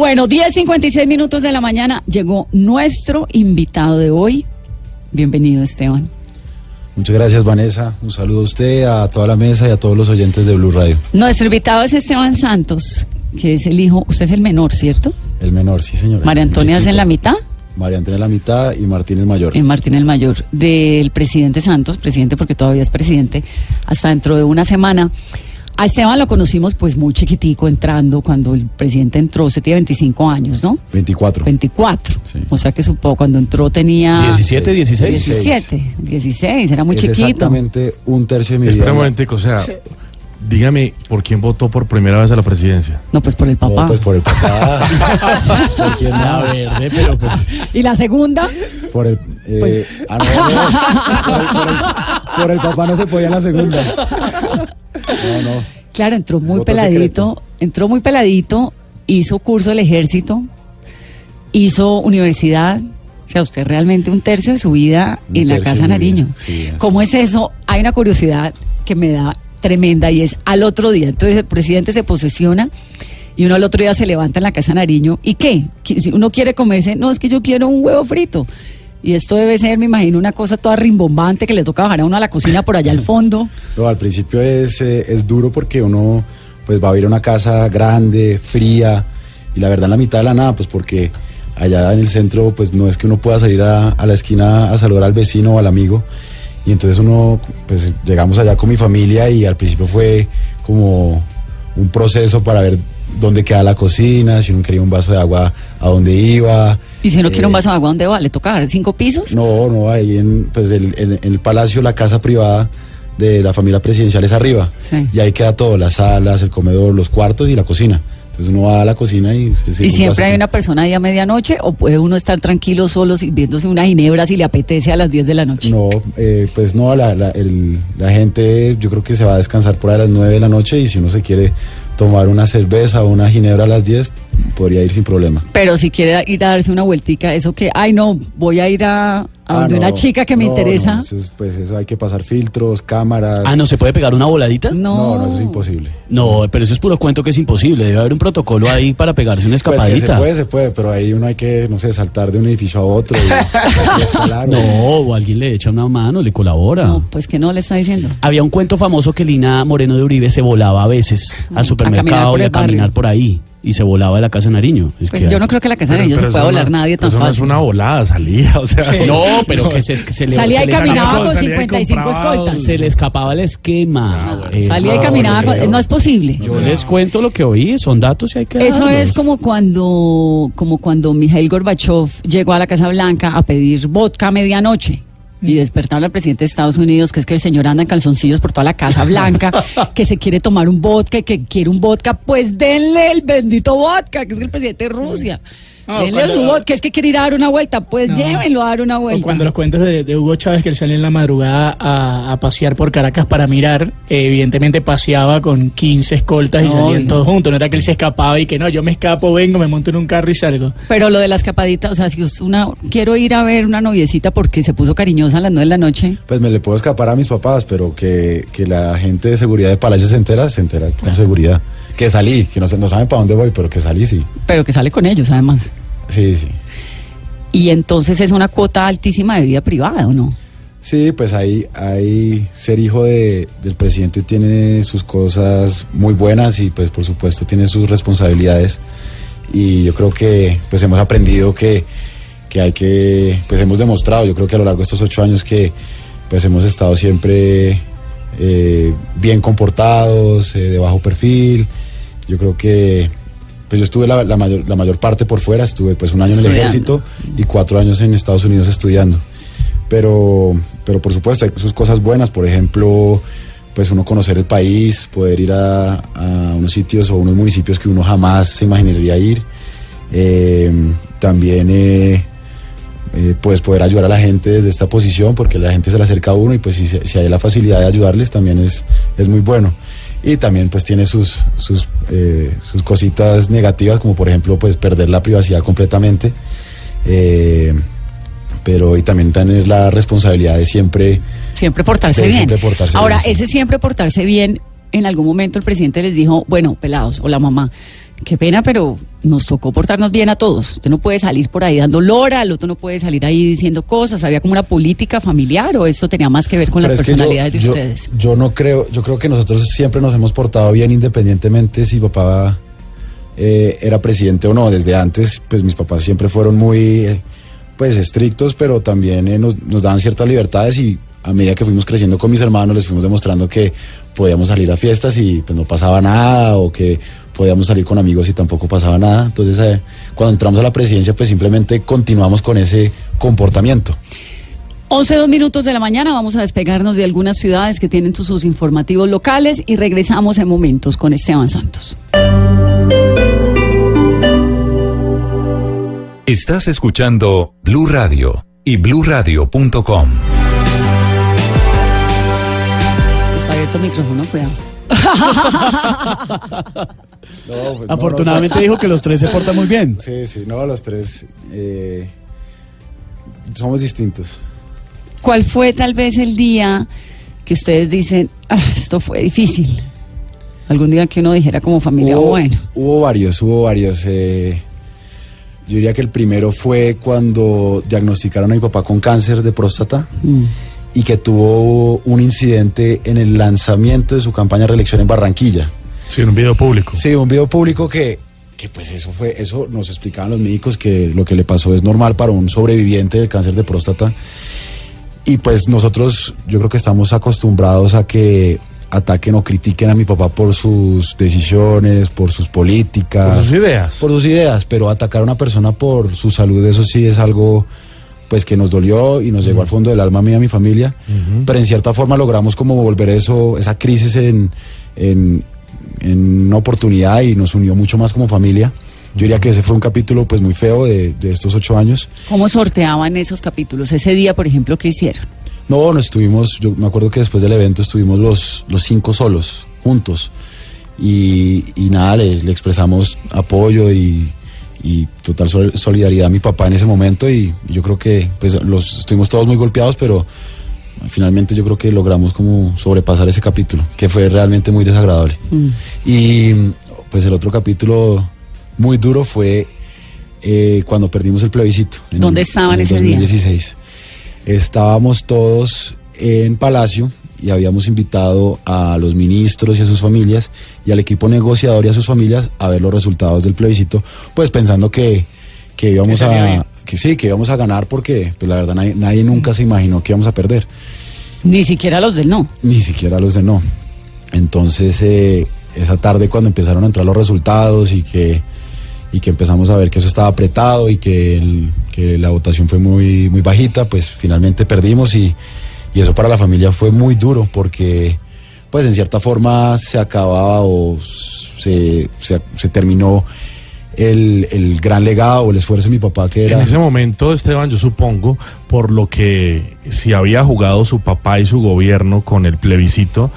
Bueno, 10.56 minutos de la mañana llegó nuestro invitado de hoy. Bienvenido, Esteban. Muchas gracias, Vanessa. Un saludo a usted, a toda la mesa y a todos los oyentes de Blue Radio. Nuestro invitado es Esteban Santos, que es el hijo, usted es el menor, ¿cierto? El menor, sí, señora. María Antonia es en la mitad. María Antonia en la mitad y Martín el mayor. En Martín el mayor, del presidente Santos, presidente porque todavía es presidente, hasta dentro de una semana. A Esteban lo conocimos pues muy chiquitico entrando, cuando el presidente entró, se tiene 25 años, ¿no? 24. 24. O sea que supo, cuando entró tenía... 17, 16. 17, 16, era muy es chiquito. exactamente un tercio de mi Espera vida. un momentico, o sea, dígame, ¿por quién votó por primera vez a la presidencia? No, pues por el No, papá. pues por el papá. ¿Por quién pero pues... ¿Y la segunda? Por el, eh, Pues- ah, no, no. Por, el, por el- por el papá no se podía en la segunda. No, no. Claro, entró muy Voto peladito, secreto. entró muy peladito, hizo curso del ejército, hizo universidad. O sea, usted realmente un tercio de su vida Un en la Casa Nariño. sí. ¿Cómo es eso? Hay una curiosidad que me da tremenda y es al otro día. Entonces el presidente se posesiona y uno al otro día se levanta en la Casa Nariño. ¿Y qué? Si uno quiere comerse, no, es que yo quiero un huevo frito. Y esto debe ser, me imagino, una cosa toda rimbombante que le toca bajar a uno a la cocina por allá al fondo. No, al principio es, eh, es duro porque uno pues va a ir una casa grande, fría, y la verdad en la mitad de la nada, pues porque allá en el centro pues no es que uno pueda salir a, a la esquina a saludar al vecino o al amigo, y entonces uno pues llegamos allá con mi familia y al principio fue como un proceso para ver dónde queda la cocina, si uno quería un vaso de agua, a dónde iba. Y si no quiere un Eh, vaso de agua, ¿dónde va? ¿Le toca bajar cinco pisos? no, no, ahí en, pues el, en, en el palacio, la casa privada de la familia presidencial es arriba. Sí. Y ahí queda todo, las salas, el comedor, los cuartos y la cocina. Entonces uno va a la cocina y se sirve ¿Y un siempre hay una persona ahí a medianoche o puede uno estar tranquilo solo sirviéndose una ginebra si le apetece a las 10 de la noche? No, eh, pues no, la, la, el- la gente yo creo que se va a descansar por ahí a las 9 de la noche y si uno se quiere tomar una cerveza o una ginebra a las 10, podría ir sin problema. Pero si quiere ir a darse una vueltica, eso que, ay no, voy a ir a, a Ah, donde no, una chica que me no, interesa. no, eso es- pues eso hay que pasar filtros, cámaras. Ah, ¿no se puede pegar una voladita? No. No, no, eso es imposible. No, pero eso es puro cuento que es imposible. Debe haber un protocolo ahí para pegarse una Pues que se escapadita. puede, se puede, pero ahí uno hay que, no sé, saltar de un edificio a otro y, y escalar. No, o alguien le echa una mano, le colabora. No, pues que no le está diciendo. Había un cuento famoso que Lina Moreno de Uribe se volaba a veces al a supermercado caminar por y a caminar por ahí. Y se volaba de la casa de Nariño. Es Pues que yo no así- creo que la casa de niños se pueda eso volar no- nadie tan eso no es fácil. una volada, salía, o sea. No, pero que se, que se le Salía se y le caminaba escapaba- con salía y 55 compraba escoltas. Se le escapaba el esquema. Ah, bueno. Eh, Salía y no, caminaba, no con- no es posible. Yo les cuento lo que oí, son datos y hay que Eso darlos. es como cuando, como cuando Mikhail Gorbachev llegó a la Casa Blanca a pedir vodka a medianoche. Y despertaron al presidente de Estados Unidos, que es que el señor anda en calzoncillos por toda la Casa Blanca, que se quiere tomar un vodka, y que quiere un vodka, pues denle el bendito vodka, que es el presidente de Rusia. Ah, denle cuando- su vodka, que es que quiere ir a dar una vuelta, pues No. llévenlo a dar una O vuelta. cuando los cuentos de, de Hugo Chávez que él sale en la madrugada a, a pasear por Caracas para mirar, eh, evidentemente paseaba con 15 escoltas y salían no. todos juntos. No era que él se escapaba y que no, yo me escapo, vengo, me monto en un carro y salgo. Pero lo de la escapadita, o sea, si una, quiero ir a ver una noviecita porque se puso cariñosa a las nueve de la noche. Pues me le puedo escapar a mis papás, pero que, que la gente de seguridad de Palacio se entera, se entera con seguridad. Que salí, que no, sé- no saben para dónde voy, pero que salí, sí. pero que sale con ellos además. Sí, sí. Y entonces es una cuota altísima de vida privada, ¿o no? Sí, pues ahí, ahí ser hijo de, del presidente tiene sus cosas muy buenas y pues por supuesto tiene sus responsabilidades. Y yo creo que pues hemos aprendido que, que hay que, pues hemos demostrado, yo creo que a lo largo de estos ocho años que pues hemos estado siempre eh, bien comportados, eh, de bajo perfil. Yo creo que pues yo estuve la, la mayor, la mayor parte por fuera, estuve pues un año en el ejército y cuatro años en Estados Unidos estudiando. Pero, pero por supuesto hay sus cosas buenas, por ejemplo, pues uno conocer el país, poder ir a, a unos sitios o unos municipios que uno jamás se imaginaría ir. Eh, también eh, eh, pues poder ayudar a la gente desde esta posición, porque la gente se le acerca a uno y pues si, si hay la facilidad de ayudarles también es, es muy bueno. Y también pues tiene sus, sus, eh, sus cositas negativas, como por ejemplo pues perder la privacidad completamente. Eh, pero y también tener la responsabilidad de siempre Siempre portarse bien. siempre portarse Ahora, bien, ese siempre portarse bien, en algún momento el presidente les dijo, bueno, pelados, o la mamá, qué pena, pero nos tocó portarnos bien a todos. Usted no puede salir por ahí dando lora, el otro no puede salir ahí diciendo cosas. ¿Había como una política familiar o esto tenía más que ver con Pero las yo- personalidades de yo- ustedes? Yo no creo, yo creo que nosotros siempre nos hemos portado bien independientemente si papá eh, era presidente o no. Desde antes, pues mis papás siempre fueron muy eh, pues estrictos, pero también eh, nos, nos daban ciertas libertades y a medida que fuimos creciendo con mis hermanos les fuimos demostrando que podíamos salir a fiestas y pues no pasaba nada o que podíamos salir con amigos y tampoco pasaba nada. Entonces, eh, cuando entramos a la presidencia, pues simplemente continuamos con ese comportamiento. 11, dos minutos de la mañana, vamos a despegarnos de algunas ciudades que tienen sus, sus informativos locales y regresamos en momentos con Esteban Santos. Estás escuchando Blue Radio y bluradio.com. Está abierto el micrófono, cuidado. Pues, Afortunadamente dijo que los tres se portan muy bien. Sí, sí, no, los tres eh, somos distintos. ¿Cuál fue tal vez el día que ustedes dicen, "Ah, esto fue difícil? Algún día que uno dijera como familia, hubo, bueno. hubo varios, hubo varios. eh, yo diría que el primero fue cuando diagnosticaron a mi papá con cáncer de próstata mm, y que tuvo un incidente en el lanzamiento de su campaña de reelección en Barranquilla. Sí, en un video público. Sí, un video público que, que pues eso fue, eso nos explicaban los médicos que lo que le pasó es normal para un sobreviviente del cáncer de próstata. Y pues nosotros yo creo que estamos acostumbrados a que ataquen o critiquen a mi papá por sus decisiones, por sus políticas, Por sus ideas. por sus ideas, pero atacar a una persona por su salud, eso sí es algo pues que nos dolió y nos llegó al fondo del alma a mí y a mi familia, pero en cierta forma logramos como volver eso, esa crisis en, en, en una oportunidad y nos unió mucho más como familia. Yo diría que ese fue un capítulo pues muy feo de, de estos ocho años. ¿Cómo sorteaban esos capítulos? Ese día, por ejemplo, ¿qué hicieron? No, no estuvimos, yo me acuerdo que después del evento estuvimos los, los cinco solos, juntos. Y, y nada, le, le expresamos apoyo y, y total sol- solidaridad a mi papá en ese momento. Y yo creo que pues los estuvimos todos muy golpeados, pero finalmente yo creo que logramos como sobrepasar ese capítulo, que fue realmente muy desagradable. Mm. Y pues el otro capítulo muy duro fue eh, cuando perdimos el plebiscito. en ¿Dónde el- estaban en el ese día? 2016. Estábamos todos en Palacio y habíamos invitado a los ministros y a sus familias y al equipo negociador y a sus familias a ver los resultados del plebiscito, pues pensando que, que íbamos a que sí, que íbamos a ganar porque pues la verdad nadie, nadie nunca se imaginó que íbamos a perder Ni siquiera los del no. ni siquiera los de no. Entonces, eh, esa tarde cuando empezaron a entrar los resultados y que, y que empezamos a ver que eso estaba apretado y que, el- que la votación fue muy, muy bajita, pues finalmente perdimos y, y eso para la familia fue muy duro porque, pues en cierta forma se acababa o se, se, terminó el, el gran legado o el esfuerzo de mi papá que era... En ese momento, Esteban, yo supongo, por lo que si había jugado su papá y su gobierno con el plebiscito,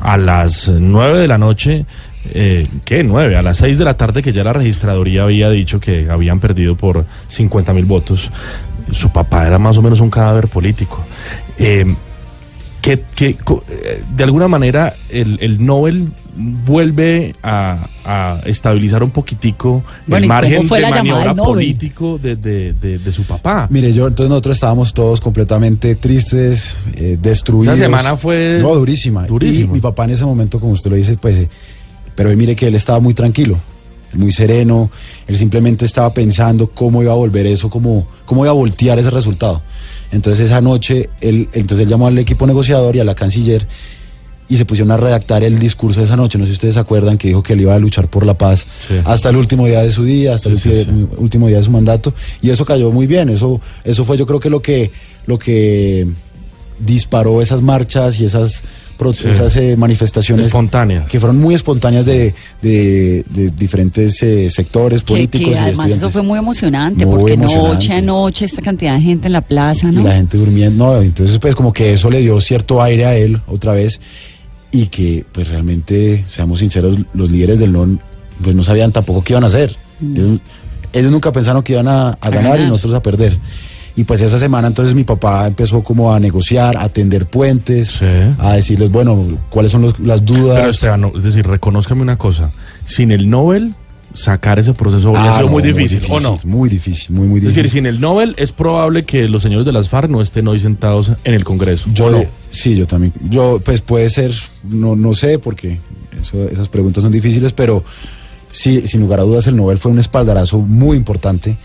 a las nueve de la noche, eh, ¿qué? Nueve, a las seis de la tarde que ya la registraduría había dicho que habían perdido por 50 mil votos, su papá era más o menos un cadáver político. Eh, que, que, co- eh, de alguna manera el, el Nobel vuelve a, a estabilizar un poquitico Bueno, ¿y el margen de maniobra político de, de- de- de su papá. Mire, yo, entonces nosotros estábamos todos completamente tristes, eh, destruidos. Esa semana fue No, durísima. durísimo. Y mi papá en ese momento, como usted lo dice, pues, eh, pero mire que él estaba muy tranquilo, muy sereno, él simplemente estaba pensando cómo iba a volver eso, cómo, cómo iba a voltear ese resultado. Entonces esa noche, él, entonces él llamó al equipo negociador y a la canciller y se pusieron a redactar el discurso de esa noche. No sé si ustedes se acuerdan que dijo que él iba a luchar por la paz Sí. hasta el último día de su día, hasta Sí, el sí, último día de su mandato. Y eso cayó muy bien. Eso, eso fue yo creo que lo que, lo que disparó esas marchas y esas. Esas eh, manifestaciones Espontáneas. que fueron muy espontáneas de, de- de diferentes eh, sectores Que, políticos que y además eso fue muy emocionante, Muy porque emocionante. noche a noche esta cantidad de gente en la plaza, y ¿no? la gente durmiendo. No, entonces pues como que eso le dio cierto aire a él otra vez y que pues realmente, seamos sinceros, los líderes del NON pues no sabían tampoco qué iban a hacer. Ellos, ellos nunca pensaron que iban a, a ganar, ganar. y nosotros a perder. Y pues esa semana entonces mi papá empezó como a negociar, a tender puentes, Sí. a decirles, bueno, cuáles son los- las dudas. Pero Esteban, no, es decir, reconózcame una cosa. Sin el Nobel, sacar ese proceso habría Ah, sido no, muy difícil, ¿o no? Muy difícil, muy, muy Es difícil. decir, sin el Nobel es probable que los señores de las FARC no estén hoy sentados en el Congreso. Yo ¿o no? sí, yo también. Yo, pues puede ser, no, no sé, porque eso- esas preguntas son difíciles, pero sí, sin lugar a dudas, el Nobel fue un espaldarazo muy importante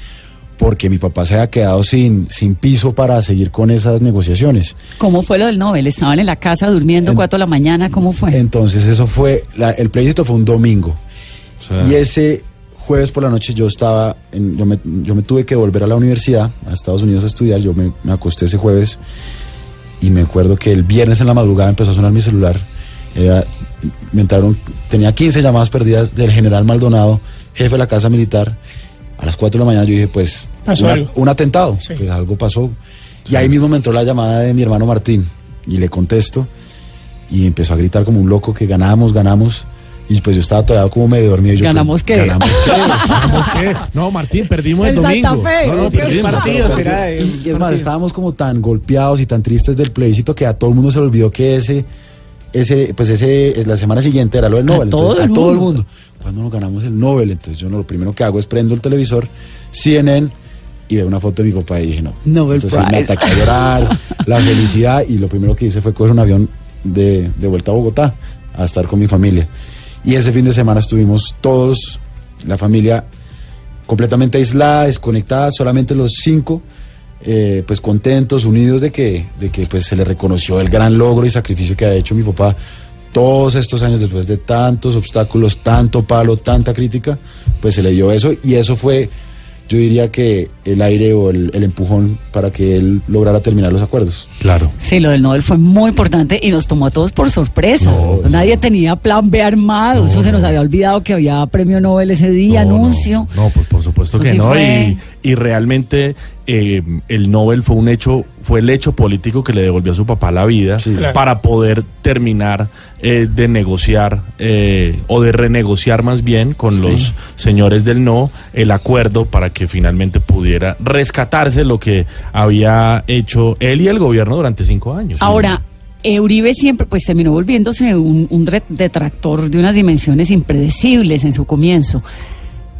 porque mi papá se había quedado sin, sin piso para seguir con esas negociaciones. ¿Cómo fue lo del Nobel? ¿Estaban en la casa durmiendo En- cuatro de la mañana? ¿Cómo fue? Entonces, eso fue, la- el plebiscito fue un domingo. Sí. Y ese jueves por la noche yo estaba, en- yo, me, yo me tuve que volver a la universidad, a Estados Unidos a estudiar, yo me, me acosté ese jueves y me acuerdo que el viernes en la madrugada empezó a sonar mi celular. Era- me entraron, tenía 15 llamadas perdidas del general Maldonado, jefe de la Casa Militar. A las 4 de la mañana yo dije, pues, Pasó una- algo. un atentado, Sí. pues algo pasó. Y ahí mismo me entró la llamada de mi hermano Martín y le contesto y empezó a gritar como un loco que ganamos, ganamos. Y pues yo estaba todavía como medio dormido. yo, ¿Ganamos qué? ¿Ganamos qué? ¿Ganamos qué? No, Martín, perdimos el, El domingo. Fe, no, no, que- perdimos. Partido será. Y, y es más, estábamos como tan golpeados y tan tristes del plebiscito que a todo el mundo se le olvidó que ese, ese, pues ese, la semana siguiente era lo del A Nobel. todo entonces, el a todo el mundo. mundo. Cuando nos ganamos el Nobel, entonces yo no, lo primero que hago es prendo el televisor, CNN, y veo una foto de mi papá y dije, no, Nobel esto sí me Prize. ataca a llorar, la felicidad, y lo primero que hice fue coger un avión de, de vuelta a Bogotá a estar con mi familia. Y ese fin de semana estuvimos todos, la familia completamente aislada, desconectada, solamente los cinco, eh, pues contentos, unidos de que, de que pues se le reconoció el gran logro y sacrificio que ha hecho mi papá todos estos años después de tantos obstáculos, tanto palo, tanta crítica, pues se le dio eso y eso fue, yo diría que el aire o el, el empujón para que él lograra terminar los acuerdos. Claro. Sí, lo del Nobel fue muy importante y nos tomó a todos por sorpresa. No, Nadie tenía plan B armado. No, Eso se nos no. había olvidado que había premio Nobel ese día, No, anuncio. No, no, pues por supuesto Eso que sí no. fue- Y, y realmente eh, el Nobel fue un hecho, fue el hecho político que le devolvió a su papá la vida Sí. Claro. para poder terminar eh, de negociar eh, o de renegociar más bien con Sí. los señores del no el acuerdo para que finalmente pudiera rescatarse lo que había hecho él y el gobierno durante cinco años. Ahora, Uribe siempre pues terminó volviéndose un, detractor de unas dimensiones impredecibles en su comienzo.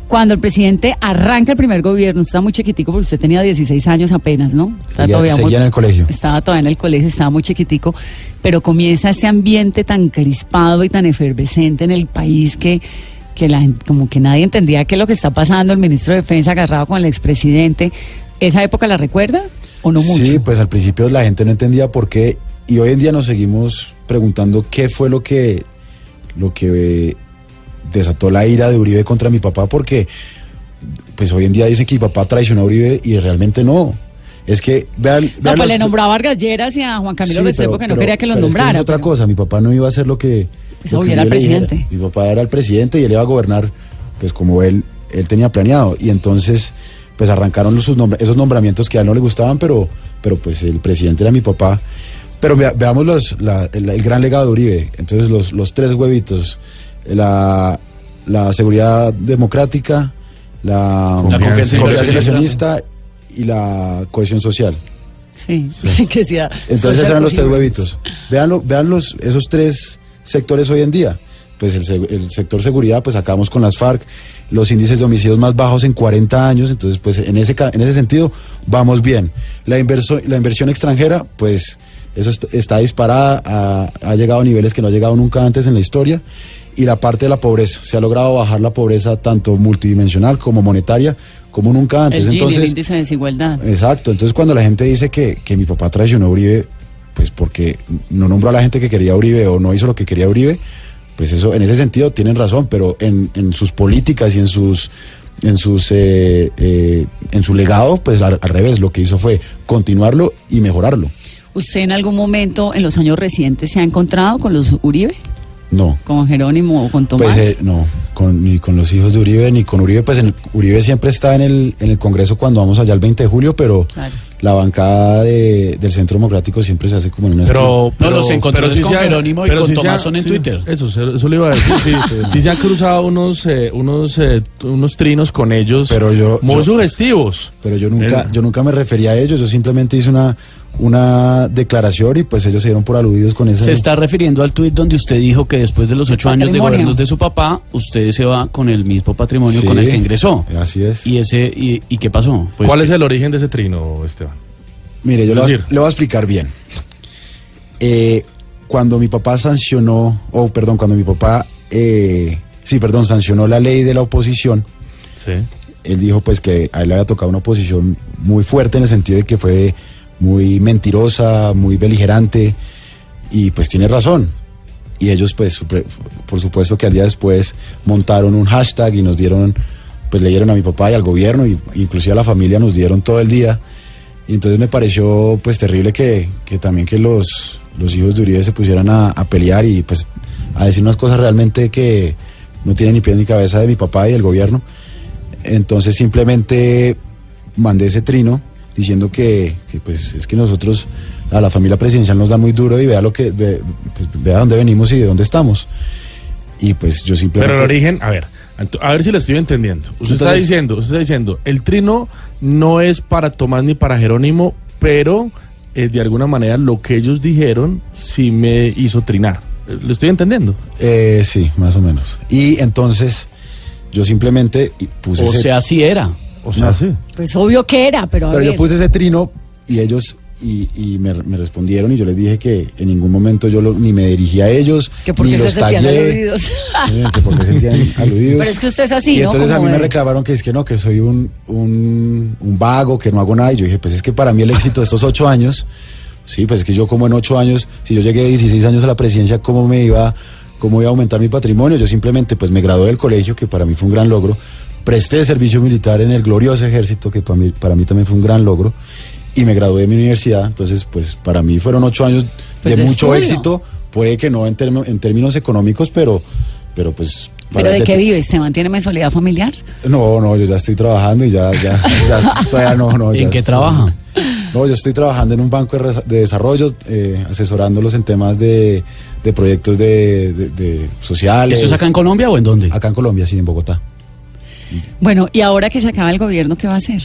Cuando el presidente arranca el primer gobierno, usted está muy chiquitico porque usted tenía 16 años apenas, ¿no? Está Seguía- todavía muy- en el colegio. Estaba todavía en el colegio, estaba muy chiquitico, pero comienza ese ambiente tan crispado y tan efervescente en el país que, que la, como que nadie entendía qué es lo que está pasando, el ministro de Defensa agarrado con el expresidente. ¿Esa época la recuerda o no mucho? Sí, pues al principio la gente no entendía por qué y hoy en día nos seguimos preguntando qué fue lo que lo que eh, desató la ira de Uribe contra mi papá porque pues hoy en día dicen que mi papá traicionó a Uribe y realmente no. Es que vean, No, pues los- le nombraba a Vargas Lleras y a Juan Camilo Sí, Restrepo que no pero- quería que los pero es nombrara. es otra pero- cosa, mi papá no iba a hacer lo que, Pues era el dijera. Mi papá era el presidente y él iba a gobernar pues como él él tenía planeado y entonces pues arrancaron sus nombra- esos nombramientos que a él no le gustaban, pero pero pues el presidente era mi papá. Pero vea- veamos los, la- el, el gran legado de Uribe. Entonces los, los tres huevitos, la, la seguridad democrática, la, La confianza inversionista y la cohesión social. Sí, sí, que decía. Entonces eran los tres huevitos. Veanlo, vean los, esos tres sectores hoy en día. Pues el, el sector seguridad, pues acabamos con las FARC, los índices de homicidios más bajos en 40 años, entonces pues en ese, en ese sentido vamos bien. La, inverso- la inversión extranjera, pues eso est- está disparada, ha, ha llegado a niveles que no ha llegado nunca antes en la historia. Y la parte de la pobreza, se ha logrado bajar la pobreza tanto multidimensional como monetaria, como nunca antes. El Gini, entonces, el índice de desigualdad. Exacto, entonces cuando la gente dice que, que mi papá traicionó a Uribe, pues porque no nombró a la gente que quería Uribe o no hizo lo que quería Uribe, pues eso en ese sentido tienen razón, pero en, en sus políticas y en sus en sus eh, eh, en su legado, pues al, al revés, lo que hizo fue continuarlo y mejorarlo. ¿Usted en algún momento en los años recientes se ha encontrado con los Uribe? No, ¿Con Jerónimo o con Tomás? pues eh, no, con, ni con los hijos de Uribe ni con Uribe, pues en el- Uribe siempre está en el, en el Congreso cuando vamos allá el 20 de julio, pero Claro. la bancada de- del Centro Democrático siempre se hace como en una Pero, pero los encontrones pero con se ha- Jerónimo y pero con Tomás son en sí, Twitter. Eso, eso le iba a decir. Sí, sí, se han cruzado unos, eh, unos, eh, unos trinos con ellos Pero yo- muy yo- sugestivos. Pero yo nunca, yo nunca me refería a ellos, yo simplemente hice una, una declaración y pues ellos se dieron por aludidos con ese. Se está refiriendo al tuit donde usted dijo que después de los ocho años de gobiernos de su papá, usted se va con el mismo patrimonio Sí, con el que ingresó. Así es. ¿Y ese y, y qué pasó? Pues ¿Cuál que- es el origen de ese trino, Esteban? Mire, yo Es le voy, a- decir- le voy a explicar bien. Eh, cuando mi papá sancionó, o perdón, cuando mi papá, eh, sí, perdón, sancionó la ley de la oposición, Sí. él dijo pues que a él le había tocado una oposición muy fuerte en el sentido de que fue muy mentirosa, muy beligerante y pues tiene razón. Y ellos pues por supuesto que al día después montaron un hashtag y nos dieron, pues leyeron a mi papá y al gobierno y inclusive a la familia nos dieron todo el día. Y entonces me pareció pues terrible que, que también que los, los hijos de Uribe se pusieran a, pelear y pues a decir unas cosas realmente que no tienen ni pie ni cabeza de mi papá y del gobierno. Entonces simplemente mandé ese trino diciendo que, que, pues es que nosotros a la familia presidencial nos da muy duro y vea lo que ve- pues, vea dónde venimos y de dónde estamos. Y pues yo simplemente Pero el origen, a ver, a ver si lo estoy entendiendo. Usted está Entonces- diciendo, usted está diciendo, el trino no es para Tomás ni para Jerónimo, pero eh, de alguna manera lo que ellos dijeron sí me hizo trinar. Eh, ¿Lo estoy entendiendo? eh, sí, más o menos. Y entonces yo simplemente puse o ese- sea, así era. O sea, No. sí. Pues obvio que era, pero a Pero ver. yo puse ese trino y ellos y, y me, me respondieron y yo les dije que en ningún momento yo lo- ni me dirigí a ellos, que porque ni se los sentían tagué, aludidos. Que porque se sentían aludidos. Pero es que usted es así, y ¿no? entonces a mí me reclamaron que es que no, que soy un, un, un vago, que no hago nada. Y yo dije, pues es que para mí el éxito de estos ocho años, sí, pues es que yo como en ocho años, si yo llegué de 16 años a la presidencia, ¿cómo me iba, cómo iba a aumentar mi patrimonio? Yo simplemente pues me gradué del colegio, que para mí fue un gran logro. Presté servicio militar en el glorioso ejército, que para mí, para mí también fue un gran logro. Y me gradué de mi universidad, entonces pues para mí fueron ocho años Pues de de mucho estudio. éxito, puede que no en, termo- en términos económicos, pero, pero pues... ¿Pero de qué vive? ¿Esteban tiene mensualidad familiar? no, no, yo ya estoy trabajando y ya, ya, ya todavía no, no. ¿En ya qué estoy- trabaja? No, yo estoy trabajando en un banco de, desarrollo, eh, asesorándolos en temas de, de proyectos de, de- de sociales. ¿Eso es acá en Colombia o en dónde? Acá en Colombia, sí, en Bogotá. Bueno, y ahora que se acaba el gobierno, ¿qué va a hacer?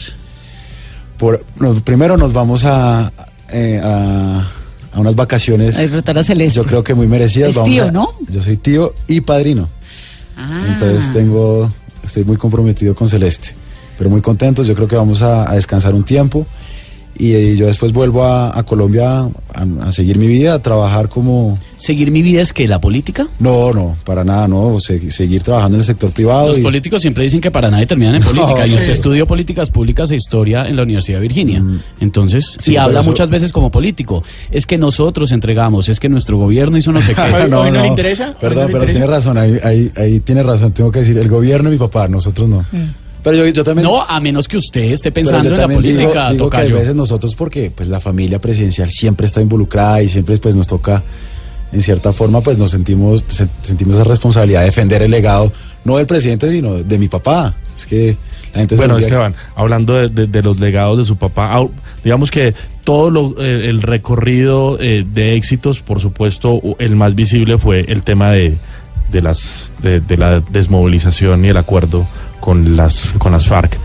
Por, no, primero nos vamos a, eh, a, a unas vacaciones. A disfrutar a Celeste. Yo creo que muy merecidas. Es Vamos tío, a- ¿no? Yo soy tío y padrino. Ah. Entonces tengo, estoy muy comprometido con Celeste, pero muy contentos. Yo creo que vamos a, a descansar un tiempo y, yo después vuelvo a, a Colombia a, a seguir mi vida, a trabajar como... ¿Seguir mi vida es que la política? No, no, para nada, no, se- seguir trabajando en el sector privado. Los y- políticos siempre dicen que para nadie terminan en política. No, y sí. usted estudió políticas públicas e historia en la Universidad de Virginia. Mm. Entonces, Sí, y habla eso- muchas veces como político. Es que nosotros entregamos, es que nuestro gobierno hizo no sé qué. No le interesa, no Perdón, le pero interesa. tiene razón, ahí, ahí, ahí tiene razón, tengo que decir, el gobierno y mi papá, nosotros no. Pero yo, yo también... No, a menos que usted esté Pero pensando yo en la digo- política, digo, que a veces nosotros, porque pues la familia presidencial siempre está involucrada y siempre pues nos toca, en cierta forma, pues nos sentimos, se- sentimos esa responsabilidad de defender el legado, no del presidente, sino de mi papá. Es que la gente Bueno, Esteban, hablando de, de- de los legados de su papá, digamos que todo lo- eh, el recorrido eh, de éxitos, por supuesto, el más visible fue el tema de, de las de, de la desmovilización y el acuerdo con las con las FARC.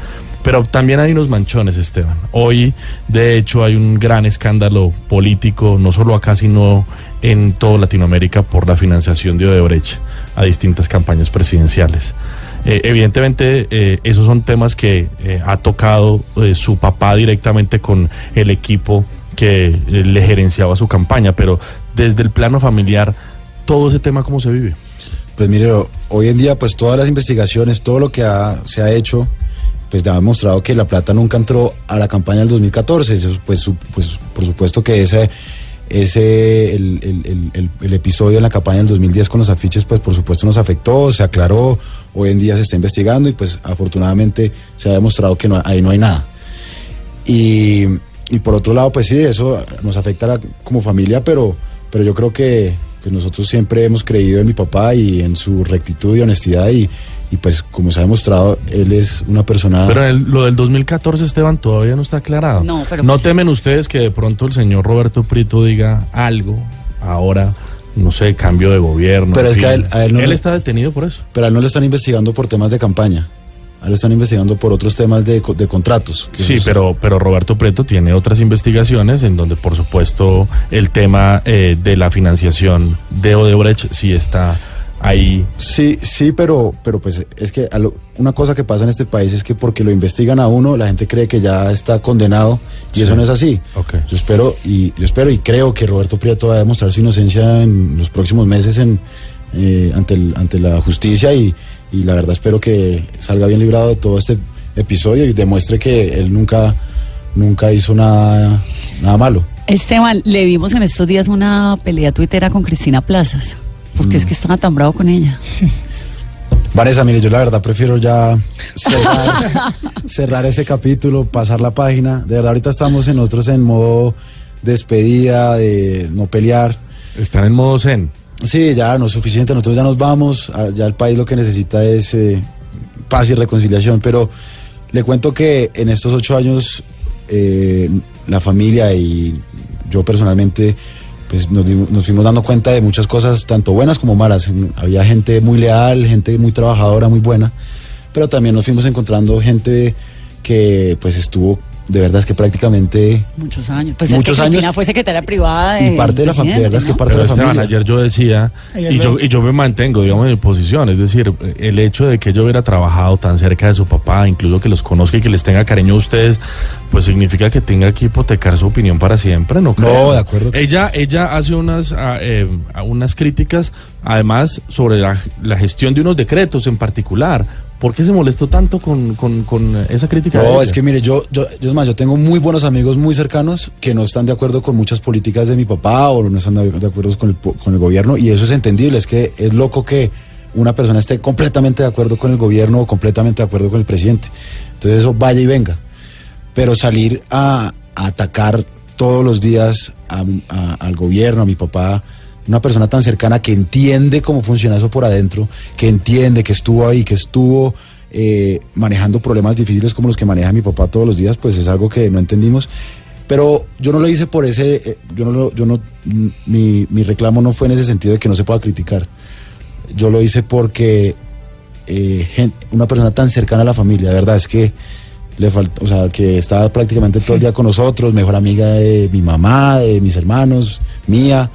Pero también hay unos manchones, Esteban. Hoy, de hecho, hay un gran escándalo político, no solo acá, sino en toda Latinoamérica, por la financiación de Odebrecht a distintas campañas presidenciales. Eh, evidentemente, eh, esos son temas que eh, ha tocado su papá directamente con el equipo que le gerenciaba su campaña, pero desde el plano familiar, todo ese tema, ¿cómo se vive? Pues mire, hoy en día pues todas las investigaciones, todo lo que ha- se ha hecho, pues ha demostrado que la plata nunca entró a la campaña del 2014. Eso, Pues, su- pues por supuesto que ese, ese el, el- el- el- episodio en la campaña del 2010 con los afiches, pues por supuesto nos afectó, se aclaró, hoy en día se está investigando y pues afortunadamente se ha demostrado que no, ahí no hay nada. Y, y por otro lado, pues sí, eso nos afecta como familia, pero, pero yo creo que, pues nosotros siempre hemos creído en mi papá y en su rectitud y honestidad y, y pues como se ha demostrado, él es una persona... Pero el- lo del 2014, Esteban, todavía no está aclarado. No, pero ¿No pues- temen ustedes que de pronto el señor Roberto Prieto diga algo ahora, no sé, cambio de gobierno? Pero es que a él- a él no le- está detenido por eso. Pero a él no lo están investigando por temas de campaña, lo están investigando por otros temas de, de contratos. Sí, pero, pero Roberto Prieto tiene otras investigaciones en donde, por supuesto, el tema eh, de la financiación de Odebrecht sí está ahí. Sí, sí, pero, pero pues es que lo- una cosa que pasa en este país es que porque lo investigan a uno, la gente cree que ya está condenado y Sí. eso no es así. Ok. Yo espero y yo espero y creo que Roberto Prieto va a demostrar su inocencia en los próximos meses en, eh, ante, el- ante la justicia y, y la verdad espero que salga bien librado de todo este episodio y demuestre que él nunca, nunca hizo nada, nada malo. Esteban, le vimos en estos días una pelea tuitera con Cristina Plazas. Porque Mm. es que estaba tan bravo con ella. Vanessa, mire, yo la verdad prefiero ya cerrar, cerrar ese capítulo, pasar la página. De verdad, ahorita estamos en otros en modo despedida, de no pelear. Están en modo zen. Sí, ya no es suficiente, nosotros ya nos vamos, ya el país lo que necesita es eh, paz y reconciliación, pero le cuento que en estos ocho años eh, la familia y yo personalmente pues nos, nos fuimos dando cuenta de muchas cosas, tanto buenas como malas. Había gente muy leal, gente muy trabajadora, muy buena, pero también nos fuimos encontrando gente que pues estuvo, de verdad es que prácticamente Muchos años. Pues Muchos es que Cristina años. fue secretaria privada de Y parte de la fam- de verdad es que ¿no? parte- Pero de la Esteban, familia. ayer yo decía, Ayer y yo, y yo me mantengo, digamos, en mi posición, es decir, el hecho de que yo hubiera trabajado tan cerca de su papá, incluso que los conozca y que les tenga cariño a ustedes, pues significa que tenga que hipotecar su opinión para siempre, ¿no? creo? de acuerdo Ella, ella hace unas, ah, eh, unas críticas, además, sobre la, la gestión de unos decretos en particular. ¿Por qué se molestó tanto con, con- con esa crítica? No, es que mire, yo, yo, yo es más, yo tengo muy buenos amigos muy cercanos que no están de acuerdo con muchas políticas de mi papá o no están de acuerdo con el, con el gobierno y eso es entendible, es que es loco que una persona esté completamente de acuerdo con el gobierno o completamente de acuerdo con el presidente. Entonces eso vaya y venga. Pero salir a, a atacar todos los días a- a- al gobierno, a mi papá, una persona tan cercana que entiende cómo funciona eso por adentro, que entiende que estuvo ahí, que estuvo eh, manejando problemas difíciles como los que maneja mi papá todos los días, pues es algo que no entendimos. Pero yo no lo hice por ese, eh, yo no, yo no, mi, mi reclamo no fue en ese sentido de que no se pueda criticar. Yo lo hice porque eh, una persona tan cercana a la familia, de verdad es que le falta, o sea, que estaba prácticamente todo el día con nosotros, mejor amiga de mi mamá, de mis hermanos, mía,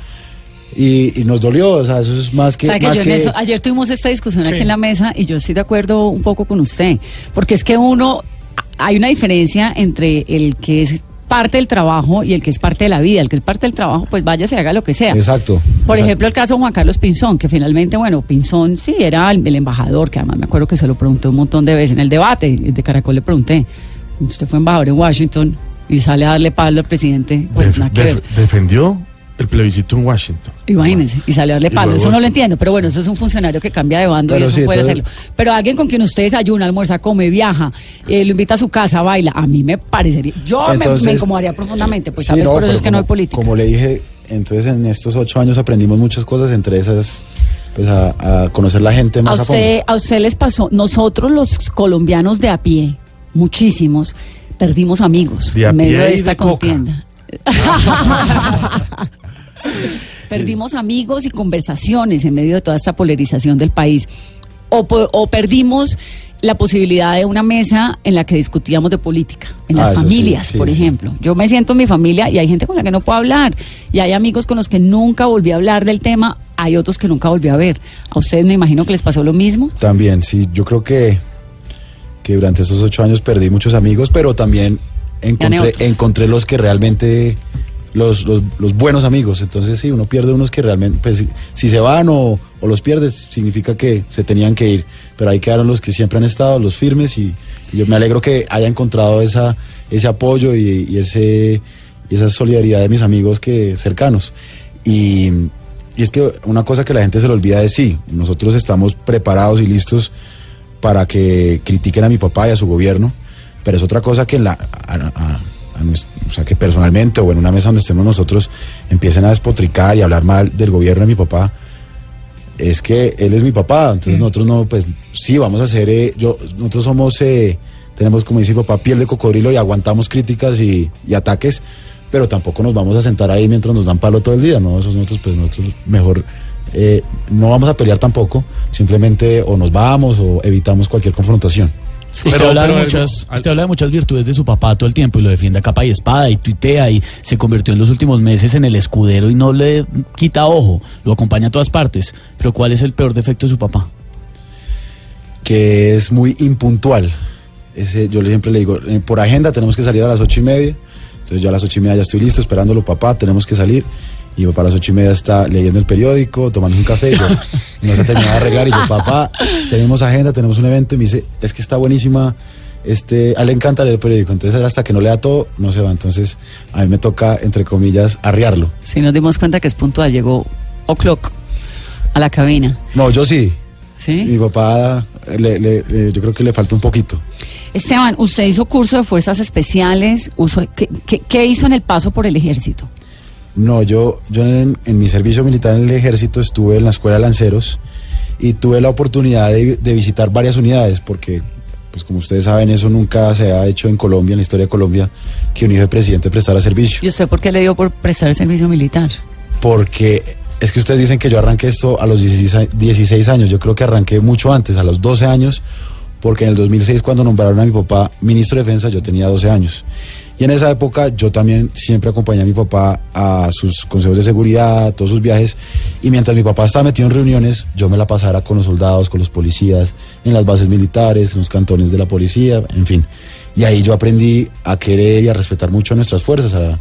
y, y nos dolió, o sea, eso es más que... ¿Sabe que más yo en que- eso- ayer tuvimos esta discusión Sí. aquí en la mesa y yo estoy de acuerdo un poco con usted, porque es que uno, hay una diferencia entre el que es parte del trabajo y el que es parte de la vida. El que es parte del trabajo, pues vaya, se haga lo que sea. Exacto. Por exacto. ejemplo, el caso de Juan Carlos Pinzón, que finalmente, bueno, Pinzón sí era el, el embajador, que además me acuerdo que se lo pregunté un montón de veces en el debate de Caracol, le pregunté, usted fue embajador en Washington y sale a darle palo al presidente, pues Def- def- defendió el plebiscito en Washington. Imagínense, y sale a darle palo. Eso no lo entiendo, pero bueno, eso es un funcionario que cambia de bando y eso sí, puede entonces- hacerlo. Pero alguien con quien usted desayuna, almuerza, come, viaja, eh, lo invita a su casa, baila, a mí me parecería, yo me- me, incomodaría profundamente, pues Sí, tal vez no, por eso es que no hay como- política. Como le dije, entonces en estos ocho años aprendimos muchas cosas, entre esas, pues a, a conocer la gente A más a, usted, a usted les pasó, nosotros los colombianos de a pie, muchísimos, perdimos amigos De a en medio de esta de coca. Perdimos amigos y conversaciones en medio de toda esta polarización del país. O, perdimos la posibilidad de una mesa en la que discutíamos de política, en Ah, las familias, sí, por sí. ejemplo. Yo me siento en mi familia y hay gente con la que no puedo hablar. Y hay amigos con los que nunca volví a hablar del tema. Hay otros que nunca volví a ver. A ustedes me imagino que les pasó lo mismo. También, sí, yo creo que, que durante esos ocho años perdí muchos amigos, pero también encontré los que realmente, los, los, buenos amigos. Entonces, sí, uno pierde unos que realmente, pues si, se van o, o los pierdes, significa que se tenían que ir. Pero ahí quedaron los que siempre han estado, los firmes, y, yo me alegro que haya encontrado esa, ese apoyo y, ese, esa solidaridad de mis amigos que cercanos. Y, y es que una cosa que la gente se le olvida es sí, nosotros estamos preparados y listos para que critiquen a mi papá y a su gobierno, pero es otra cosa que en la, a o sea, que personalmente o en una mesa donde estemos nosotros empiecen a despotricar y hablar mal del gobierno de mi papá, es que él es mi papá, entonces nosotros no, pues sí, vamos a hacer, eh, yo, nosotros somos, eh, tenemos como dice mi papá, piel de cocodrilo y aguantamos críticas y, y ataques, pero tampoco nos vamos a sentar ahí mientras nos dan palo todo el día, ¿no? Eso nosotros, pues nosotros mejor eh, no vamos a pelear tampoco, simplemente o nos vamos o evitamos cualquier confrontación. Usted, Pero- habla de muchas, algo- usted habla de muchas virtudes de su papá todo el tiempo y lo defiende a capa y espada y tuitea y se convirtió en los últimos meses en el escudero y no le quita ojo, lo acompaña a todas partes. Pero ¿cuál es el peor defecto de su papá? que es muy impuntual. Ese, yo le- siempre le digo, eh, por agenda tenemos que salir a las ocho y media. Entonces yo a las ocho y media ya estoy listo, esperándolo, papá, tenemos que salir. Y papá a las ocho y media está leyendo el periódico, tomando un café. y yo, no se ha terminado de arreglar. Y yo, papá, tenemos agenda, tenemos un evento. Y me dice, es que está buenísima. Este, a él le encanta leer el periódico. Entonces hasta que no lea todo, no se va. Entonces a mí me toca, entre comillas, arriarlo. Si nos dimos cuenta que es puntual, llegó o'clock a la cabina. No, yo sí. ¿Sí? Mi papá, le- le- le- yo creo que le falta un poquito. Esteban, usted hizo curso de fuerzas especiales. Uso, ¿qué, qué, qué hizo en el paso por el ejército? No, yo, yo en, en mi servicio militar en el ejército estuve en la escuela de lanceros y tuve la oportunidad de, de visitar varias unidades porque, pues como ustedes saben, eso nunca se ha hecho en Colombia, en la historia de Colombia, que un hijo de presidente prestara servicio. ¿Y usted por qué le dio por prestar el servicio militar? Porque es que ustedes dicen que yo arranqué esto a los 16, a- 16 años, yo creo que arranqué mucho antes, a los 12 años, porque en el 2006 cuando nombraron a mi papá ministro de defensa yo tenía 12 años. Y en esa época yo también siempre acompañé a mi papá a sus consejos de seguridad, a todos sus viajes. Y mientras mi papá estaba metido en reuniones, yo me la pasara con los soldados, con los policías, en las bases militares, en los cantones de la policía, en fin. Y ahí yo aprendí a querer y a respetar mucho a nuestras fuerzas, a,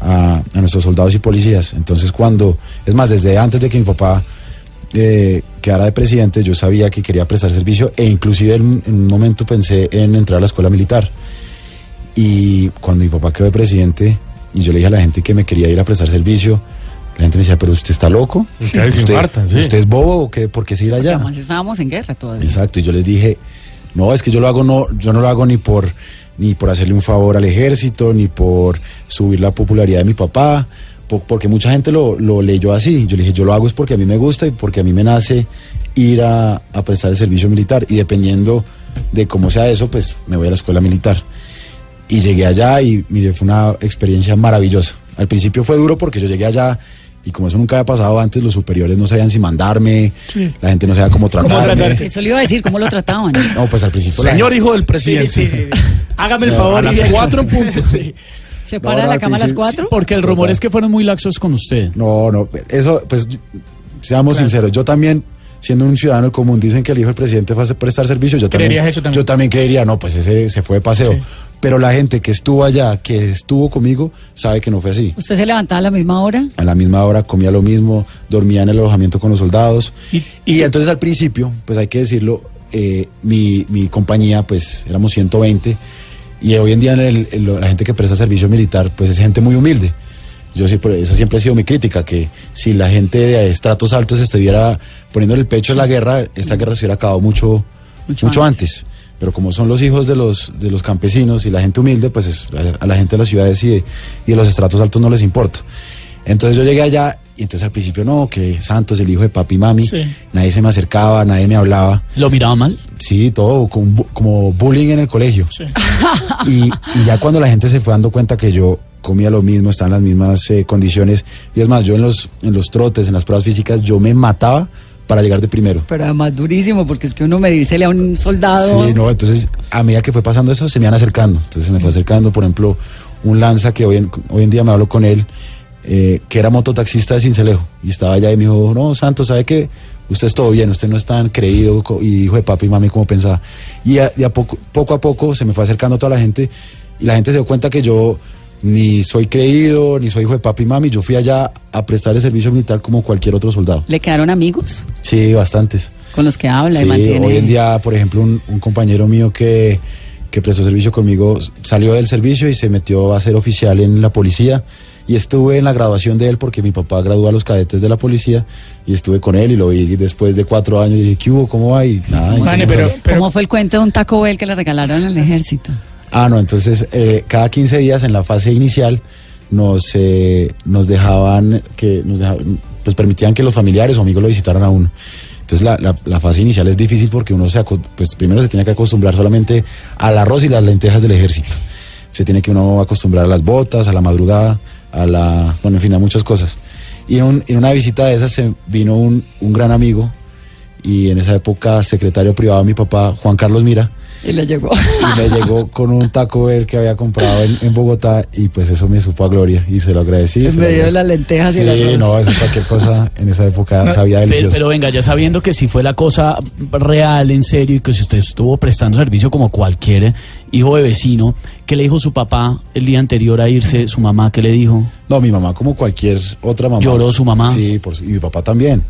a- a nuestros soldados y policías. Entonces cuando, es más, desde antes de que mi papá eh, quedara de presidente, yo sabía que quería prestar servicio e inclusive en, en un momento pensé en entrar a la escuela militar. Y cuando mi papá quedó de presidente y yo le dije a la gente que me quería ir a prestar servicio, la gente me decía, pero usted está loco, ¿Usted, infartan, sí. ¿usted es bobo o qué? ¿Por qué se ir allá? además estábamos en guerra todavía. Exacto, y yo les dije, no, es que yo lo hago no, yo no lo hago ni por ni por hacerle un favor al ejército, ni por subir la popularidad de mi papá, po- porque mucha gente lo, lo leyó así. Yo le dije, yo lo hago es porque a mí me gusta y porque a mí me nace ir a, a prestar el servicio militar. Y dependiendo de cómo sea eso, pues me voy a la escuela militar. Y llegué allá y mire, fue una experiencia maravillosa. Al principio fue duro porque yo llegué allá y como eso nunca había pasado antes, los superiores no sabían si mandarme, la gente no sabía cómo tratarme. tratarte? Eso le iba a decir, ¿cómo lo trataban? No, pues al principio Señor gente- hijo del presidente. sí, sí. Hágame el No, favor. a las cuatro en punto. Sí. ¿Se para no, la cama a las sí, cuatro? Porque el rumor es que fueron muy laxos con usted. No, no, eso, pues, seamos sinceros, yo también, siendo un ciudadano común, dicen que el hijo del presidente fue a prestar servicio, yo también, ¿Creerías eso también? yo también creería, no, pues ese se fue de paseo. Sí. Pero la gente que estuvo allá, que estuvo conmigo, sabe que no fue así. ¿Usted se levantaba a la misma hora? A la misma hora comía lo mismo, dormía en el alojamiento con los soldados. Y- Y, entonces al principio, pues hay que decirlo, eh, mi, mi compañía, pues éramos 120. Y hoy en día en el- en la gente que presta servicio militar, pues es gente muy humilde. Yo siempre, esa siempre ha sido mi crítica, que si la gente de estratos altos estuviera poniendo el pecho en la guerra, esta guerra se hubiera acabado mucho, Mucho mucho, antes. Pero como son los hijos de los, de los campesinos y la gente humilde, pues es- a, la gente de las ciudades y de, y de los estratos altos no les importa. Entonces yo llegué allá y entonces al principio no, que Santos, el hijo de papi y mami, Sí. nadie se me acercaba, nadie me hablaba. ¿Lo miraba mal? Sí, todo como, como bullying en el colegio. Sí. Y, y ya cuando la gente se fue dando cuenta que yo comía lo mismo, estaba en las mismas eh, condiciones, y es más, yo en los, en los trotes, en las pruebas físicas, yo me mataba para llegar de primero. Pero además durísimo, porque es que uno medírsele a un soldado. Sí, no, entonces a medida que fue pasando eso, se me iban acercando. Entonces se me fue acercando, por ejemplo, un Lanza que hoy en, hoy en día me hablo con él, eh, que era mototaxista de Cincelejo, y estaba allá y me dijo, no, Santos, ¿sabe qué? Usted es todo bien, usted no es tan creído y hijo de papi y mami como pensaba. Y a, y a poco, poco a poco se me fue acercando toda la gente, y la gente se dio cuenta que yo ni soy creído, ni soy hijo de papi y mami, yo fui allá a prestar el servicio militar como cualquier otro soldado. ¿Le quedaron amigos Sí, bastantes. con los que habla y Sí, mantiene? hoy en día, por ejemplo, un, un compañero mío que, que prestó servicio conmigo salió del servicio y se metió a ser oficial en la policía. Y estuve en la graduación de él porque mi papá gradúa a los cadetes de la policía y estuve con él y lo vi después de cuatro años y dije, ¿qué hubo? ¿Cómo va? Y nada, y pero- pero- ¿Cómo fue el cuento de un Taco Bell que le regalaron al ejército? Ah, no, entonces eh, cada 15 días en la fase inicial nos, eh, nos dejaban, que nos dejaban, pues permitían que los familiares o amigos lo visitaran a uno. Entonces la, la- la fase inicial es difícil porque uno se, pues primero se tiene que acostumbrar solamente al arroz y las lentejas del ejército. Se tiene que uno acostumbrar a las botas, a la madrugada, a la, bueno, en fin, a muchas cosas. Y en, un- en una visita de esas se vino un, un gran amigo y en esa época secretario privado de mi papá, Juan Carlos Mira, Y le llegó. y me llegó con un taco Bell que había comprado en, en Bogotá y pues eso me supo a gloria y se lo agradecí. En medio de las lentejas y el Sí, no, eso cualquier cosa en esa época sabía Pero, delicioso. pero venga, ya sabiendo que si fue la cosa real, en serio, y que si usted estuvo prestando servicio como cualquier hijo de vecino, ¿qué le dijo su papá el día anterior a irse? ¿Su mamá qué le dijo? No, mi mamá como cualquier otra mamá. ¿Lloró su mamá? Sí, por y mi papá también.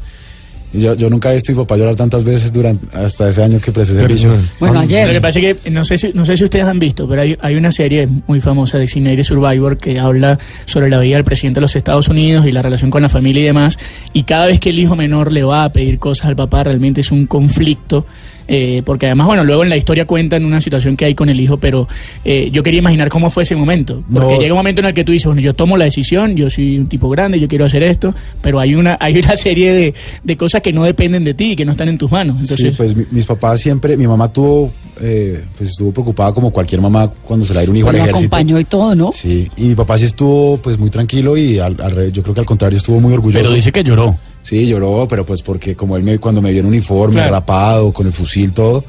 Yo, yo nunca he visto a mi papá llorar tantas veces durante hasta ese año que servicio. Bueno, ayer. Lo que pasa es que no sé si, no sé si ustedes han visto, pero hay, hay una serie muy famosa de Cineire Survivor que habla sobre la vida del presidente de los Estados Unidos y la relación con la familia y demás. Y cada vez que el hijo menor le va a pedir cosas al papá, realmente es un conflicto. Eh, porque además, bueno, luego en la historia cuentan una situación que hay con el hijo, pero eh, yo quería imaginar cómo fue ese momento. Porque No. llega un momento en el que tú dices, bueno, yo tomo la decisión, yo soy un tipo grande, yo quiero hacer esto, pero hay una, hay una serie de, de cosas que no dependen de ti y que no están en tus manos. Entonces, sí, pues mi- mis papás siempre, mi mamá tuvo, eh, pues estuvo preocupada como cualquier mamá cuando se le va a ir un hijo al ejército. acompañó y todo, ¿no? Sí, y mi papá sí estuvo pues muy tranquilo y al, al yo creo que al contrario estuvo muy orgulloso. Pero dice que lloró. Sí, lloró, pero pues porque como él me, cuando me vio en uniforme, Claro. rapado, con el fusil, todo,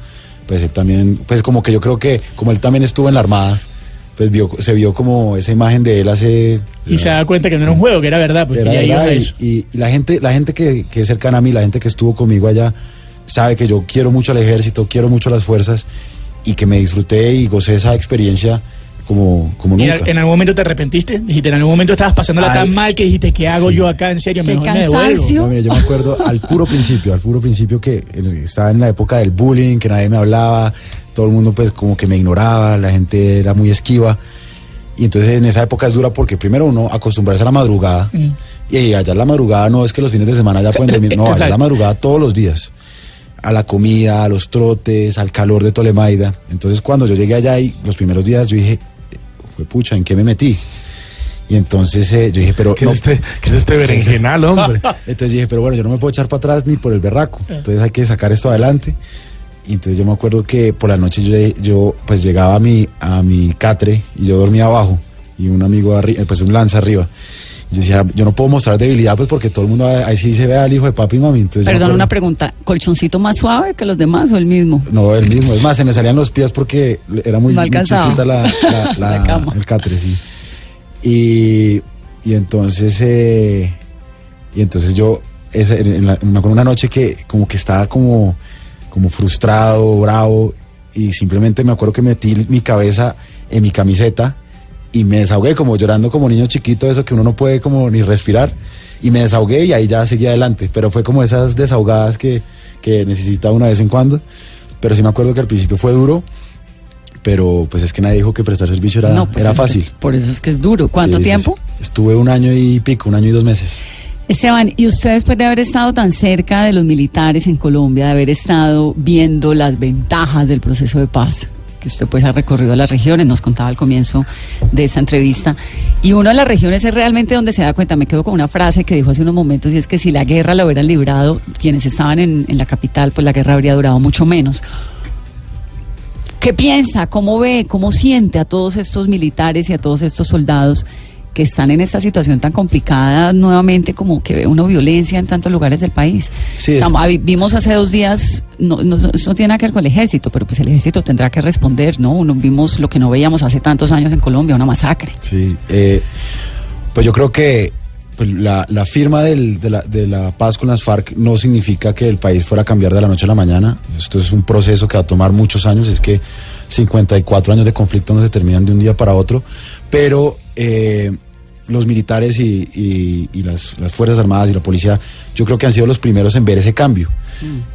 pues él también, pues como que yo creo que como él también estuvo en la armada, pues vio, se vio como esa imagen de él hace... y se da cuenta que no era un juego, que era verdad, porque Era ya verdad, a y, eso. y- y la gente, la gente que, que es cercana a mí, la gente que estuvo conmigo allá, sabe que yo quiero mucho al ejército, quiero mucho las fuerzas y que me disfruté y gocé esa experiencia como, como ¿Y en, nunca. en algún momento te arrepentiste? Dijiste, en algún momento estabas pasándola Al- tan mal que dijiste, ¿qué hago Sí. yo acá? En serio, mejor me devuelvo. cansancio. No, mire, yo me acuerdo al puro principio, al puro principio que estaba en la época del bullying, que nadie me hablaba, todo el mundo pues como que me ignoraba, la gente era muy esquiva. Y entonces en esa época es dura porque primero uno acostumbrarse a la madrugada. Mm. Y allá la madrugada no es que los fines de semana ya pueden dormir, no, allá Exacto. la madrugada todos los días. A la comida, a los trotes, al calor de Tolemaida. Entonces cuando yo llegué allá y los primeros días yo dije, fue pucha, ¿en qué me metí? Y entonces eh, yo dije, pero... ¿Qué, no, es este, qué es este berenjenal, hombre? entonces dije, pero bueno, yo no me puedo echar para atrás ni por el berraco. Entonces hay que sacar esto adelante. Y entonces yo me acuerdo que por la noche yo, yo, pues llegaba a mi, a mi catre y yo dormía abajo y un amigo arriba, pues un lanza arriba. Yo decía, yo no puedo mostrar debilidad pues porque todo el mundo ahí sí se ve al hijo de papi y mami. Entonces Perdón, una pregunta. ¿Colchoncito más suave que los demás o el mismo? No, el mismo. Es más, se me salían los pies porque era muy, muy chiquita la, la- la- La cama. el catre, sí. Y, y entonces, eh, y entonces yo, esa, en la- me acuerdo una noche que como que estaba como, como frustrado, bravo, y simplemente me acuerdo que metí mi cabeza en mi camiseta y me desahogué como llorando como niño chiquito, eso que uno no puede como ni respirar. Y me desahogué y ahí ya seguí adelante. Pero fue como esas desahogadas que, que necesita una vez en cuando. Pero sí me acuerdo que al principio fue duro. Pero pues es que nadie dijo que prestar servicio era, No, pues era es que- fácil. por eso es que es duro. ¿Cuánto Sí, sí, tiempo? sí. Estuve un año y pico, un año y dos meses. Esteban, y usted después de haber estado tan cerca de los militares en Colombia, de haber estado viendo las ventajas del proceso de paz, usted pues ha recorrido las regiones, nos contaba al comienzo de esta entrevista, y una de las regiones es realmente donde se da cuenta, me quedo con una frase que dijo hace unos momentos, y es que si la guerra la hubieran librado quienes estaban en, en la capital, pues la guerra habría durado mucho menos. ¿Qué piensa? ¿Cómo ve? ¿Cómo siente a todos estos militares y a todos estos soldados que están en esta situación tan complicada nuevamente como que ve uno violencia en tantos lugares del país? Sí, es- Estamos- vimos hace dos días, no, no, eso no tiene nada que ver con el ejército, pero pues el ejército tendrá que responder, ¿no? Uno vimos lo que no veíamos hace tantos años en Colombia, una masacre. Sí, eh, pues yo creo que pues, la, la firma del- de, la, de la paz con las FARC no significa que el país fuera a cambiar de la noche a la mañana. Esto es un proceso que va a tomar muchos años. Es que 54 años de conflicto no se terminan de un día para otro. Pero eh, los militares y, y- y las, las Fuerzas Armadas y la policía, yo creo que han sido los primeros en ver ese cambio.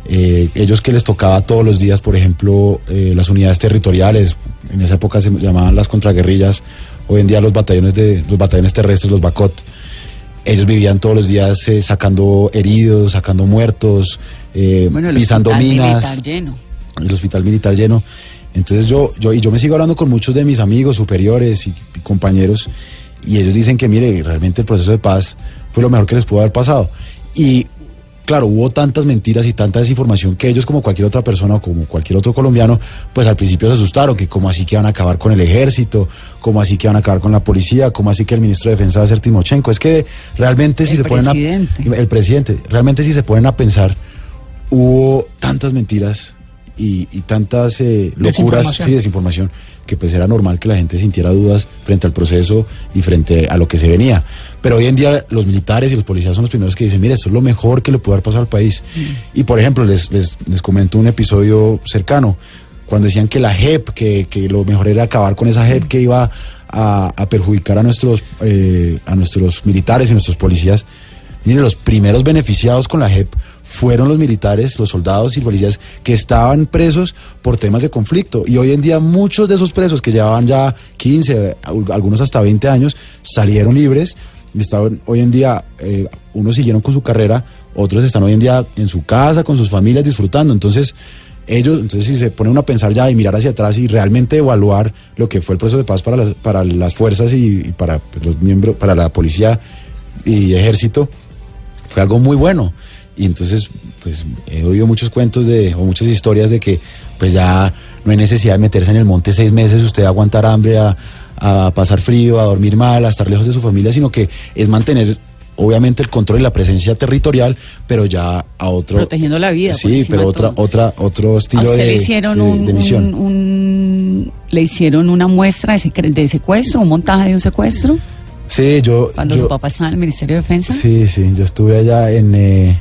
Eh, ellos que les tocaba todos los días, por ejemplo, eh, las unidades territoriales, en esa época se llamaban las contraguerrillas, hoy en día los batallones de los batallones terrestres, los BACOT, ellos vivían todos los días eh, sacando heridos, sacando muertos, eh, Bueno, el pisando hospital minas, militar lleno. el hospital militar lleno. Entonces yo, yo, y yo me sigo hablando con muchos de mis amigos superiores y, y compañeros, y ellos dicen que, mire, realmente el proceso de paz fue lo mejor que les pudo haber pasado. Y claro, hubo tantas mentiras y tanta desinformación que ellos, como cualquier otra persona o como cualquier otro colombiano, pues al principio se asustaron, que como así que van a acabar con el ejército, como así que van a acabar con la policía, como así que el ministro de Defensa va a ser Timochenko. Es que realmente si El se ponen a... presidente. El presidente, realmente si se ponen a pensar, hubo tantas mentiras y, y tantas eh, locuras, Desinformación. sí, desinformación, que pues era normal que la gente sintiera dudas frente al proceso y frente a lo que se venía. Pero hoy en día los militares y los policías son los primeros que dicen, mire, esto es lo mejor que le puede haber pasado al país. Y por ejemplo, les, les, les comento un episodio cercano, cuando decían que la JEP, que, que lo mejor era acabar con esa JEP que iba a, a perjudicar a nuestros, eh, a nuestros militares y nuestros policías. Mire, los primeros beneficiados con la JEP fueron los militares, los soldados y policías que estaban presos por temas de conflicto. Y hoy en día muchos de esos presos que llevaban ya 15, al- algunos hasta 20 años, salieron libres. Estaban, hoy en día, eh, unos siguieron con su carrera, otros están hoy en día en su casa, con sus familias, disfrutando. Entonces, ellos, entonces si se pone uno a pensar ya y mirar hacia atrás y realmente evaluar lo que fue el proceso de paz para las, fuerzas y, y para pues, los miembros, para la policía y ejército, fue algo muy bueno. Y entonces, pues he oído muchos cuentos de, o muchas historias de que pues ya no hay necesidad de meterse en el monte seis meses, usted va a aguantar hambre, a, a pasar frío, a dormir mal, a estar lejos de su familia, sino que es mantener obviamente el control y la presencia territorial, pero ya a otro... Protegiendo la vida, Sí, pero otra, otra, otro A estilo usted de, le hicieron de- un, de misión. un- un- le hicieron una muestra de, secuestro, un montaje de un secuestro, Sí, yo... cuando yo- su papá estaba en el Ministerio de Defensa. Sí, sí, yo estuve allá en... eh,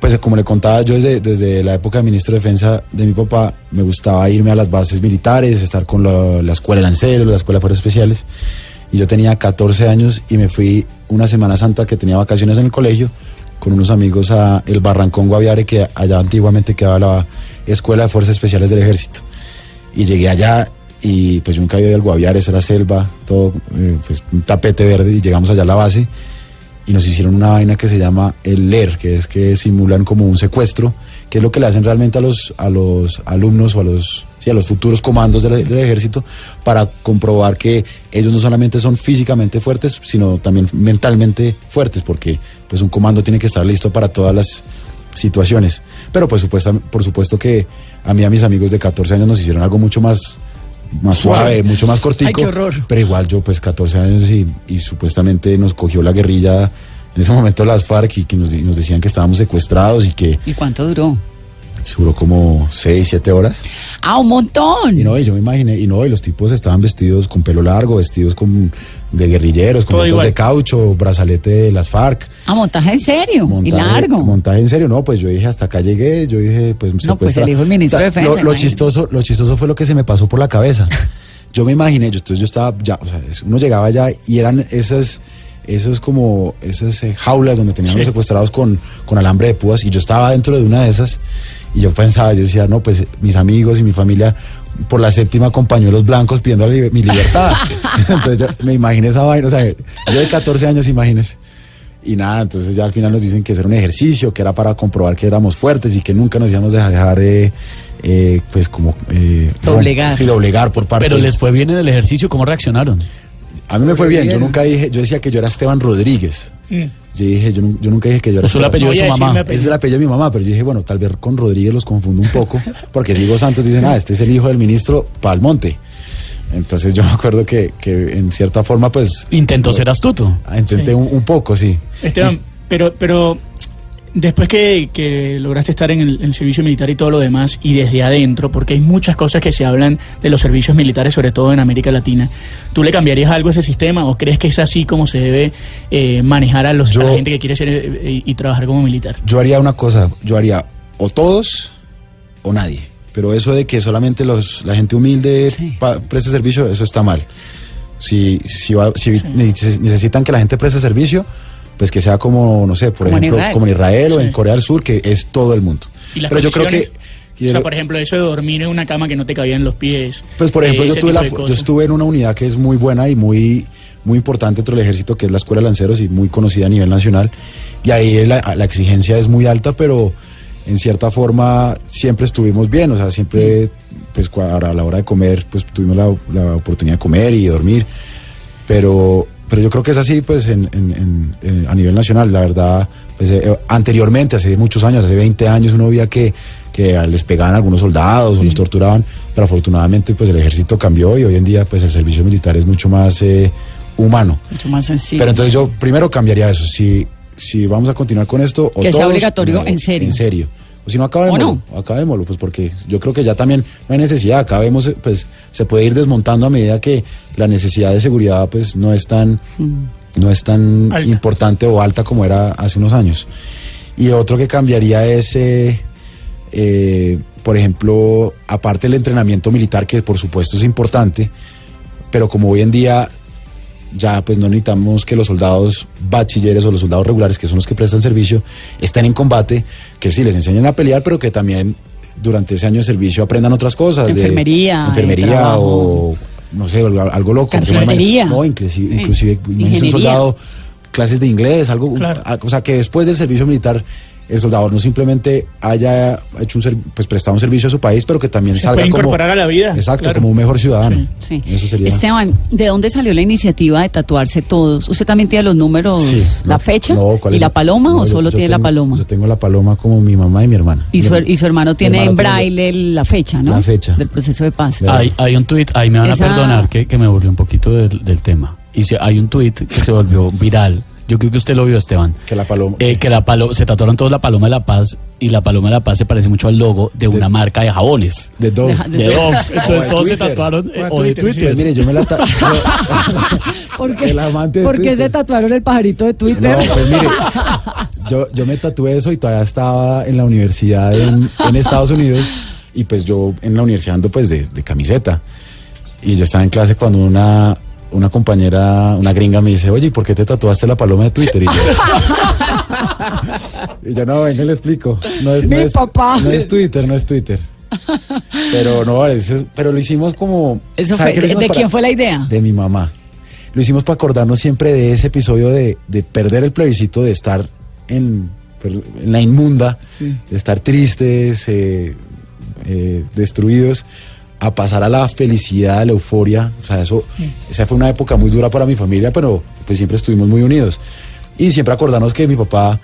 pues como le contaba, yo desde, desde la época de ministro de Defensa de mi papá, me gustaba irme a las bases militares, estar con la, la escuela de lanceros, la escuela de fuerzas especiales. Y yo tenía 14 años y me fui una Semana Santa que tenía vacaciones en el colegio con unos amigos a el Barrancón Guaviare, que allá antiguamente quedaba la Escuela de Fuerzas Especiales del Ejército. Y llegué allá y pues yo nunca había ido al Guaviare, eso era selva, todo, eh, pues un tapete verde y llegamos allá a la base y nos hicieron una vaina que se llama el LER, que es que simulan como un secuestro, que es lo que le hacen realmente a los, a los alumnos o a los, los futuros comandos del, ejército para comprobar que ellos no solamente son físicamente fuertes, sino también mentalmente fuertes, porque pues un comando tiene que estar listo para todas las situaciones. Pero pues por supuesto que a mí a mis amigos de 14 años nos hicieron algo mucho más más suave, mucho más cortico. Ay, qué horror. Pero igual yo pues 14 años y, y supuestamente nos cogió la guerrilla en ese momento las FARC y que nos, nos decían que estábamos secuestrados y que ¿Y cuánto duró? Duró como 6, 7 horas. ¡Ah, un montón! Y no, y yo me imaginé, y no, y los tipos estaban vestidos con pelo largo, vestidos con de guerrilleros, con botas de caucho, brazalete de las FARC. Ah, montaje en serio, y largo. Montaje en serio, no, pues yo dije, hasta acá llegué, yo dije, pues No, pues el hijo del ministro de Defensa, Lo, lo chistoso, lo chistoso fue lo que se me pasó por la cabeza. Yo me imaginé, yo, entonces yo estaba ya, o sea, uno llegaba allá y eran esas, esos como, esas eh, jaulas donde Sí. los secuestrados con, con alambre de púas y yo estaba dentro de una de esas y yo pensaba, yo decía, no, pues mis amigos y mi familia por la séptima con pañuelos blancos pidiendo li- mi libertad. entonces yo me imaginé esa vaina, o sea, yo de 14 años, imagínese. Y nada, entonces ya al final nos dicen que eso era un ejercicio, que era para comprobar que éramos fuertes y que nunca nos íbamos a dejar, eh, eh, pues como... Eh, Doblegar. Sí, doblegar por parte Pero les fue bien en el ejercicio, ¿cómo reaccionaron? A mí me fue bien, yo nunca dije, yo decía que yo era Esteban Rodríguez. Mm. Yo dije, yo, nu- yo nunca dije que yo era Usó el Esteban- apellido de su mamá. es el apellido de mi mamá, pero yo dije, bueno, tal vez con Rodríguez los confundo un poco, porque si digo Santos dicen, ah, este es el hijo del ministro Palmonte. Entonces yo me acuerdo que, que en cierta forma, pues... Intentó ser astuto. ah, Intenté Sí. un, un poco, sí. Esteban, pero, pero después que, que lograste estar en el, en el servicio militar y todo lo demás, y desde adentro, porque hay muchas cosas que se hablan de los servicios militares, sobre todo en América Latina, ¿tú le cambiarías algo a ese sistema o crees que es así como se debe eh, manejar a, los, a la gente que quiere ser eh, y, trabajar como militar? Yo haría una cosa, yo haría o todos o nadie. Pero eso de que solamente los, la gente humilde Sí. pa- preste servicio, eso está mal. Si, si, va- si neces- necesitan que la gente preste servicio, pues que sea como, no sé, por Como en ejemplo, Israel. como en Israel o Sí. en Corea del Sur, que es todo el mundo. ¿Y las Pero yo creo que... O sea, por ejemplo, eso de dormir en una cama que no te cabían los pies. Pues por ejemplo, eh, yo, tuve la, yo estuve en una unidad que es muy buena y muy, muy importante dentro del ejército, que es la Escuela de Lanceros y muy conocida a nivel nacional. Y ahí la, la exigencia es muy alta, pero en cierta forma siempre estuvimos bien, o sea, siempre, pues a la hora de comer, pues tuvimos la, la oportunidad de comer y dormir, pero, pero yo creo que es así, pues en, en- en- en- a nivel nacional, la verdad, pues eh, anteriormente, hace muchos años, hace 20 años, uno veía que, que les pegaban a algunos soldados o los torturaban, pero afortunadamente, pues el ejército cambió y hoy en día, pues el servicio militar es mucho más eh, humano. Mucho más sencillo. Pero entonces yo primero cambiaría eso. Si, si vamos a continuar con esto. O Que sea todos, obligatorio, no, en serio. En serio. O si no, acabémoslo. ¿O Acabémoslo, pues porque yo creo que ya también no hay necesidad. Acabemos, pues se puede ir desmontando a medida que la necesidad de seguridad, pues no es tan, no es tan Alta. importante o alta como era hace unos años. Y otro que cambiaría es, eh, eh, por ejemplo, aparte del entrenamiento militar, que por supuesto es importante, pero como hoy en día ya pues no necesitamos que los soldados bachilleres o los soldados regulares, que son los que prestan servicio, estén en combate, que sí les enseñen a pelear, pero que también durante ese año de servicio aprendan otras cosas. Enfermería, enfermería de o no sé, algo loco. imagino- No, inclusive, Sí. inclusive un soldado, clases de inglés, algo, Claro. o sea, que después del servicio militar el soldado no simplemente haya hecho un pues prestado un servicio a su país, pero que también Se salga puede como incorporar a la vida, Exacto, claro. como un mejor ciudadano. Sí. Eso sería. Esteban, ¿de dónde salió la iniciativa de tatuarse todos? ¿Usted también tiene los números, Sí, la no, fecha no, ¿cuál y la paloma no, o solo yo tiene la paloma? Yo tengo la paloma como mi mamá y mi hermana. Y su, y su hermano tiene en braille la fecha, ¿no? La fecha. Del proceso de paz. Hay, hay un tuit, ahí me van Esa- a perdonar que, que me volvió un poquito del, del tema. Y se- hay un tuit que se volvió viral. Yo creo que usted lo vio, Esteban. Que la paloma. Eh, que la palo, se tatuaron todos la paloma de la paz y la paloma de la paz se parece mucho al logo de una marca de jabones. de Dove. Deja- De Dove. Entonces de todos se tatuaron eh, O de de Twitter, sí. Twitter. Pues mire, yo me la ¿Por qué, El amante de ¿por qué se tatuaron el pajarito de No, Twitter? pues mire, yo, yo me tatué eso y todavía estaba en la universidad en, en Estados Unidos y pues yo en la universidad ando pues de, de camiseta y yo estaba en clase cuando una, una compañera, una gringa me dice, oye, ¿y por qué te tatuaste la paloma de Twitter? Y yo, y yo, no, venga, le explico. No es, no Mi es- papá. No es Twitter, no es Twitter. Pero no, eso- pero lo hicimos como... Eso ¿sabe fue- ¿de- de quién fue la idea? De mi mamá. Lo hicimos para acordarnos siempre de ese episodio de, de perder el plebiscito, de estar en la inmunda, de estar tristes, eh, eh, destruidos, a pasar a la felicidad, a la euforia. O sea, eso, esa fue una época muy dura para mi familia, pero pues siempre estuvimos muy unidos. Y siempre acordarnos que mi papá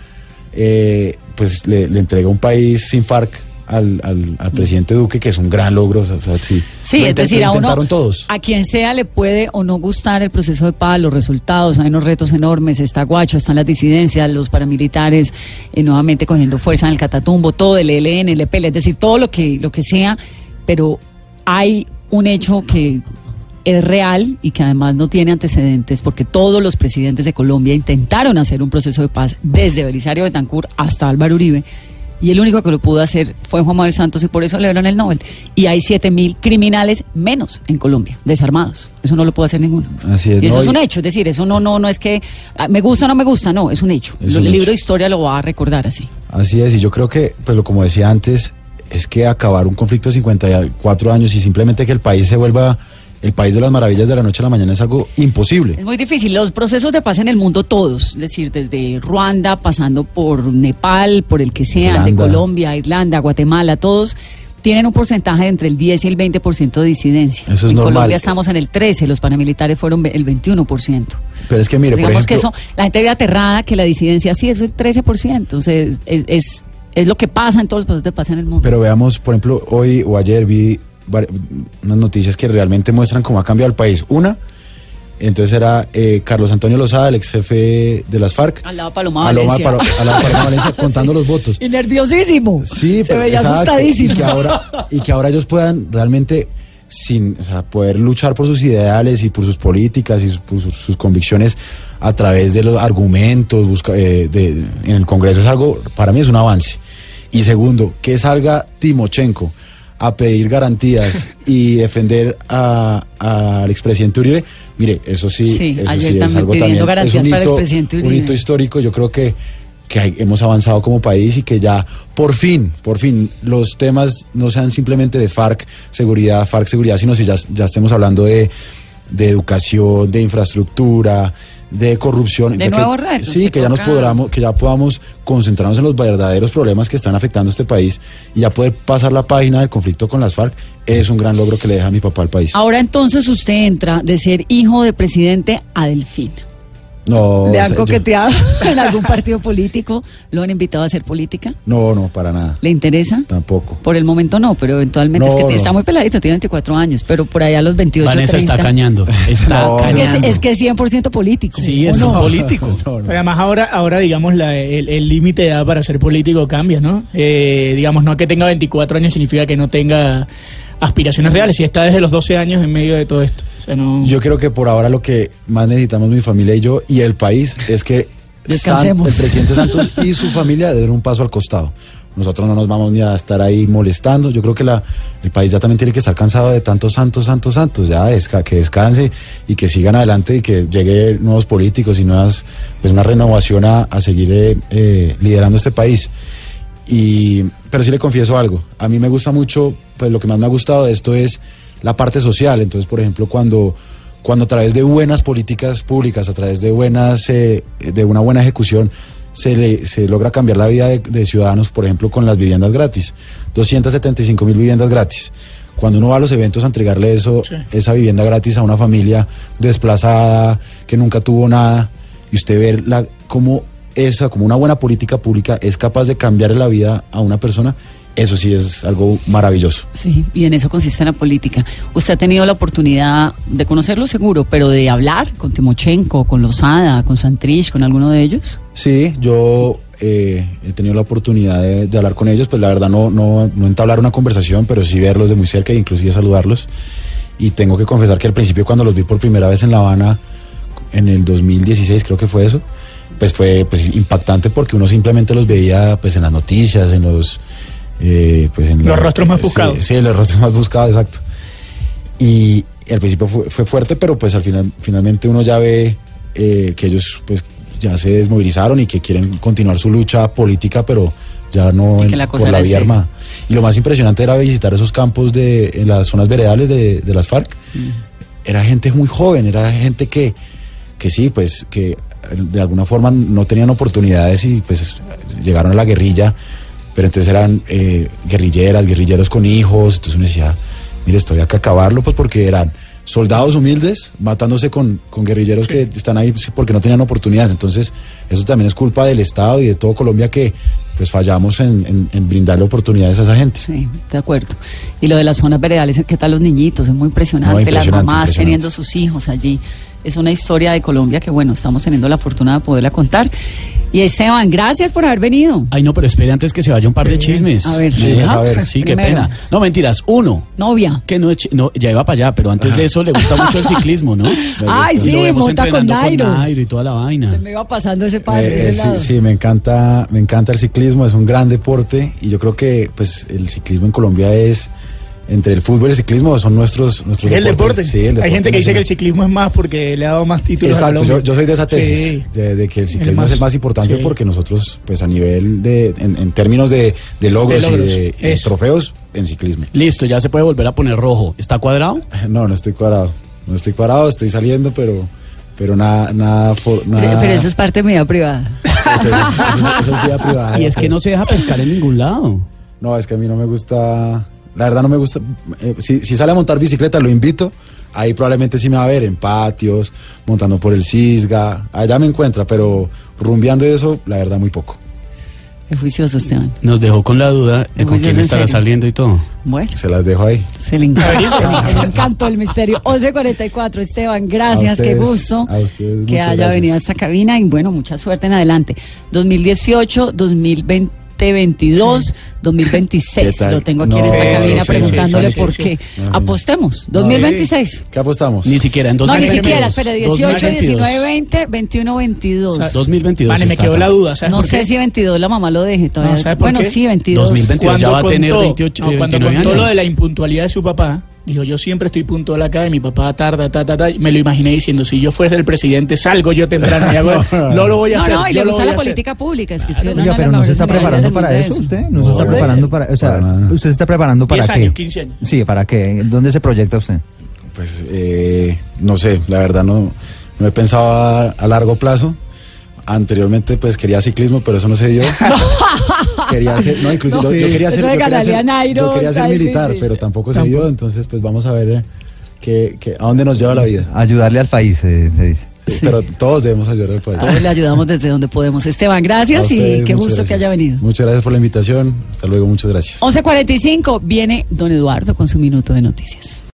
eh, pues le, le entrega un país sin FARC al, al- al presidente Duque, que es un gran logro. O sea, sí, Sí, Lo es decir, lo a uno, todos. a quien sea le puede o no gustar el proceso de paz, los resultados, hay unos retos enormes, está Guacho, están las disidencias, los paramilitares eh, nuevamente cogiendo fuerza en el Catatumbo, todo el ELN, el EPL, es decir, todo lo que, lo que sea, pero hay un hecho que es real y que además no tiene antecedentes porque todos los presidentes de Colombia intentaron hacer un proceso de paz desde Belisario Betancourt hasta Álvaro Uribe y el único que lo pudo hacer fue Juan Manuel Santos y por eso le dieron el Nobel. Y hay 7.000 criminales menos en Colombia, desarmados. Eso no lo puede hacer ninguno. Así es, Y eso no, es un hecho, es decir, eso no, no, no es que ah, me gusta o no me gusta, no, es un hecho. Es Lo- un el hecho. libro de historia lo va a recordar así. Así es, y yo creo que, pues como decía antes, es que acabar un conflicto de 54 años y simplemente que el país se vuelva el país de las maravillas de la noche a la mañana es algo imposible. Es muy difícil. Los procesos de paz en el mundo todos, es decir, desde Ruanda, pasando por Nepal, por el que sea, de. Colombia, Irlanda, Guatemala, todos tienen un porcentaje de entre el 10 y el 20% de disidencia. Eso es en normal. Colombia estamos en el 13, los paramilitares fueron el 21%. Pero es que mire, por ejemplo, que eso, la gente ve aterrada que la disidencia sí, eso es el 13%. O sea, es, es, es, es lo que pasa en todos los procesos de paz en el mundo. pero veamos, por ejemplo, hoy o ayer vi unas noticias que realmente muestran cómo ha cambiado el país. Una, entonces era eh, Carlos Antonio Lozada, el ex jefe de las FARC. Al lado de Paloma Valencia. Al lado de Paloma Valencia, contando los votos. y nerviosísimo. Sí, Se pero veía exacto, asustadísimo. Y que, ahora, y que ahora ellos puedan realmente sin, o sea, poder luchar por sus ideales y por sus políticas y por sus, sus convicciones a través de los argumentos busca- eh, de- en el Congreso es algo, para mí es un avance. Y segundo, que salga Timochenko a pedir garantías y defender a- al expresidente Uribe, mire, eso sí, Sí, eso ayer sí es algo también, es un hito, un hito histórico, yo creo que que hay- hemos avanzado como país y que ya por fin, por fin, los temas no sean simplemente de FARC, seguridad, FARC, seguridad, sino si ya, ya estemos hablando de, de educación, de infraestructura, de corrupción. De que- retos Sí, que que ya nos podamos, que ya podamos concentrarnos en los verdaderos problemas que están afectando a este país y ya poder pasar la página del conflicto con las FARC es un gran logro que le deja a mi papá al país. Ahora entonces usted entra de ser hijo de presidente a. No, ¿Le han sea, yo- coqueteado en algún partido político? ¿Lo han invitado a hacer política? no, no, para nada. ¿Le interesa? Tampoco. Por el momento no, pero eventualmente No, es que no. está muy peladito, tiene 24 años, pero por allá a los 28, Vanessa está 30. cañando. Está No, Es que es, cañando. es que es 100% político. Sí, ¿o es no? un político. No, no. Pero además ahora, ahora digamos, la- el el límite de edad para ser político cambia, ¿no? Eh, digamos, no que tenga 24 años significa que no tenga aspiraciones reales, si está desde los 12 años en medio de todo esto. O sea, no... Yo creo que por ahora lo que más necesitamos mi familia y yo y el país es que San- el presidente Santos y su familia den un paso al costado. Nosotros no nos vamos ni a estar ahí molestando. Yo creo que la, el país ya también tiene que estar cansado de tantos santos, santos, santos. Ya desca- que descanse y que sigan adelante y que llegue nuevos políticos y nuevas, pues una renovación a, a seguir eh, eh, liderando este país. Y, pero sí le confieso algo. A mí me gusta mucho, pues lo que más me ha gustado de esto es la parte social. Entonces, por ejemplo, cuando, cuando a través de buenas políticas públicas, a través de buenas, eh, de una buena ejecución, se, le, se logra cambiar la vida de, de ciudadanos, por ejemplo, con las viviendas gratis. 275 mil viviendas gratis. Cuando uno va a los eventos a entregarle eso, Sí. esa vivienda gratis a una familia desplazada, que nunca tuvo nada, y usted ver la, cómo esa, como una buena política pública es capaz de cambiar la vida a una persona, eso sí es algo maravilloso. Sí, y en eso consiste la política. Usted ha tenido la oportunidad de conocerlo seguro, pero de hablar con Timochenko, con Lozada, con Santrich, con alguno de ellos. Sí, yo eh, he tenido la oportunidad de, de hablar con ellos, pues la verdad no, no, no entablar una conversación, pero sí verlos de muy cerca e inclusive saludarlos. Y tengo que confesar que al principio cuando los vi por primera vez en La Habana, en el 2016 creo que fue eso, pues fue pues, impactante porque uno simplemente los veía pues en las noticias, en los... eh, pues, en Los rostros más sí, buscados. Sí, los rostros más buscados, exacto. Y al principio fue, fue fuerte, pero pues al final finalmente uno ya ve eh, que ellos pues ya se desmovilizaron y que quieren continuar su lucha política, pero ya no en- la por la era vía armada. Y lo más impresionante era visitar esos campos de en las zonas veredales de, de las FARC. Era gente muy joven, era gente que, que sí, pues que de alguna forma no tenían oportunidades y pues llegaron a la guerrilla, pero entonces eran eh, guerrilleras, guerrilleros con hijos, entonces uno decía, mire, estoy acá a acabarlo, pues porque eran soldados humildes matándose con, con guerrilleros que están ahí porque no tenían oportunidades. Entonces, eso también es culpa del Estado y de todo Colombia que pues fallamos en, en- en brindarle oportunidades a esa gente. Sí, de acuerdo. Y lo de las zonas veredales, ¿qué tal los niñitos? Es muy impresionante, No, impresionante, las mamás impresionante. teniendo sus hijos allí. Es una historia de Colombia que, bueno, estamos teniendo la fortuna de poderla contar. Y Esteban, gracias por haber venido. Ay, no, pero espere antes que se vaya un par de chismes. A ver. ¿Me Sí, deja? a ver. Sí, qué Primero. pena. No, mentiras. Uno, Novia. que no, es no ya iba para allá, pero antes de eso le gusta mucho el ciclismo, ¿no? Ay, sí, Lo vemos monta con Nairo. Nairo y toda la vaina. Se me iba pasando ese padre. Eh, eh, sí, sí, me encanta, me encanta el ciclismo, es un gran deporte y yo creo que pues el ciclismo en Colombia es entre el fútbol y el ciclismo son nuestros nuestros Es el deporte. Sí, el Hay deporte gente que dice que el ciclismo es más porque le ha dado más títulos Exacto, yo, soy de esa tesis, Sí. de, de que el El ciclismo más- es el más importante sí. porque nosotros, pues a nivel de, en, en términos de, de logros, De logros, y de, y trofeos, en ciclismo. Listo, ya se puede volver a poner rojo. ¿Está cuadrado? No, no estoy cuadrado, no estoy cuadrado, estoy saliendo, pero, pero nada, nada, for- Pero, nada pero eso es parte de mi vida privada. eso, eso- eso es vida privada. Y es que no se deja pescar en ningún lado. No, es que a mí no me gusta. La verdad no me gusta. eh, si, si sale a montar bicicleta, lo invito. Ahí probablemente sí me va a ver en patios, montando por el Cisga. Allá me encuentra, pero rumbeando y eso, la verdad, muy poco. Es juicioso, Esteban. Nos dejó con la duda de con quién estará saliendo y todo. Bueno, Se las dejo ahí. se le encanta. le encantó el misterio. 11.44, Esteban, gracias, A qué ustedes, gusto a ustedes, que haya gracias. venido a esta cabina y bueno, mucha suerte en adelante. 2018, 2020. 2022, 2026. ¿Qué tal? Lo tengo aquí No, en esta sí, cabina sí, preguntándole sí, sí, por sí. qué. No, sí. Apostemos. 2026. ¿Qué apostamos? Ni siquiera en No, ni 2022. siquiera, espera, 18, 2022. 19, 20, 21, 22. O sea, 2022 Vale, me quedó la duda, ¿sabes no sé qué? si 22 la mamá lo deje todavía. No, ¿sabe por bueno, qué? sí, 22. 2022 ya va a tener 28, no, cuando 29 contó años. lo de la impuntualidad de su papá, dijo, yo siempre estoy puntual acá y mi papá tarda, ta, ta, ta, y me lo imaginé diciendo, si yo fuese el presidente, salgo yo temprano y hago, no lo voy a No, hacer. no, y yo le gusta la hacer. política pública. Es que si una Oiga, pero no se está preparando para eso es- usted, no se está No, preparando para, o sea, usted se está preparando para 10 qué? años, 15 años. Sí, para qué, ¿dónde se proyecta usted? Pues eh, no sé, la verdad no. no he pensado a, a largo plazo. Anteriormente pues quería ciclismo, pero eso no se dio. quería ser, no, incluso No, yo, yo quería ser, yo quería ser, a Nairo, yo quería ser está militar, pero tampoco se dio, entonces pues vamos a ver eh, que, que- a dónde nos lleva la vida. Ayudarle al país, eh, se dice. Sí. Pero todos debemos ayudar al país. Todos le ayudamos desde donde podemos. Esteban, gracias y qué gusto que haya venido. Muchas gracias por la invitación. Hasta luego, muchas gracias. 11.45 viene don Eduardo con su minuto de noticias.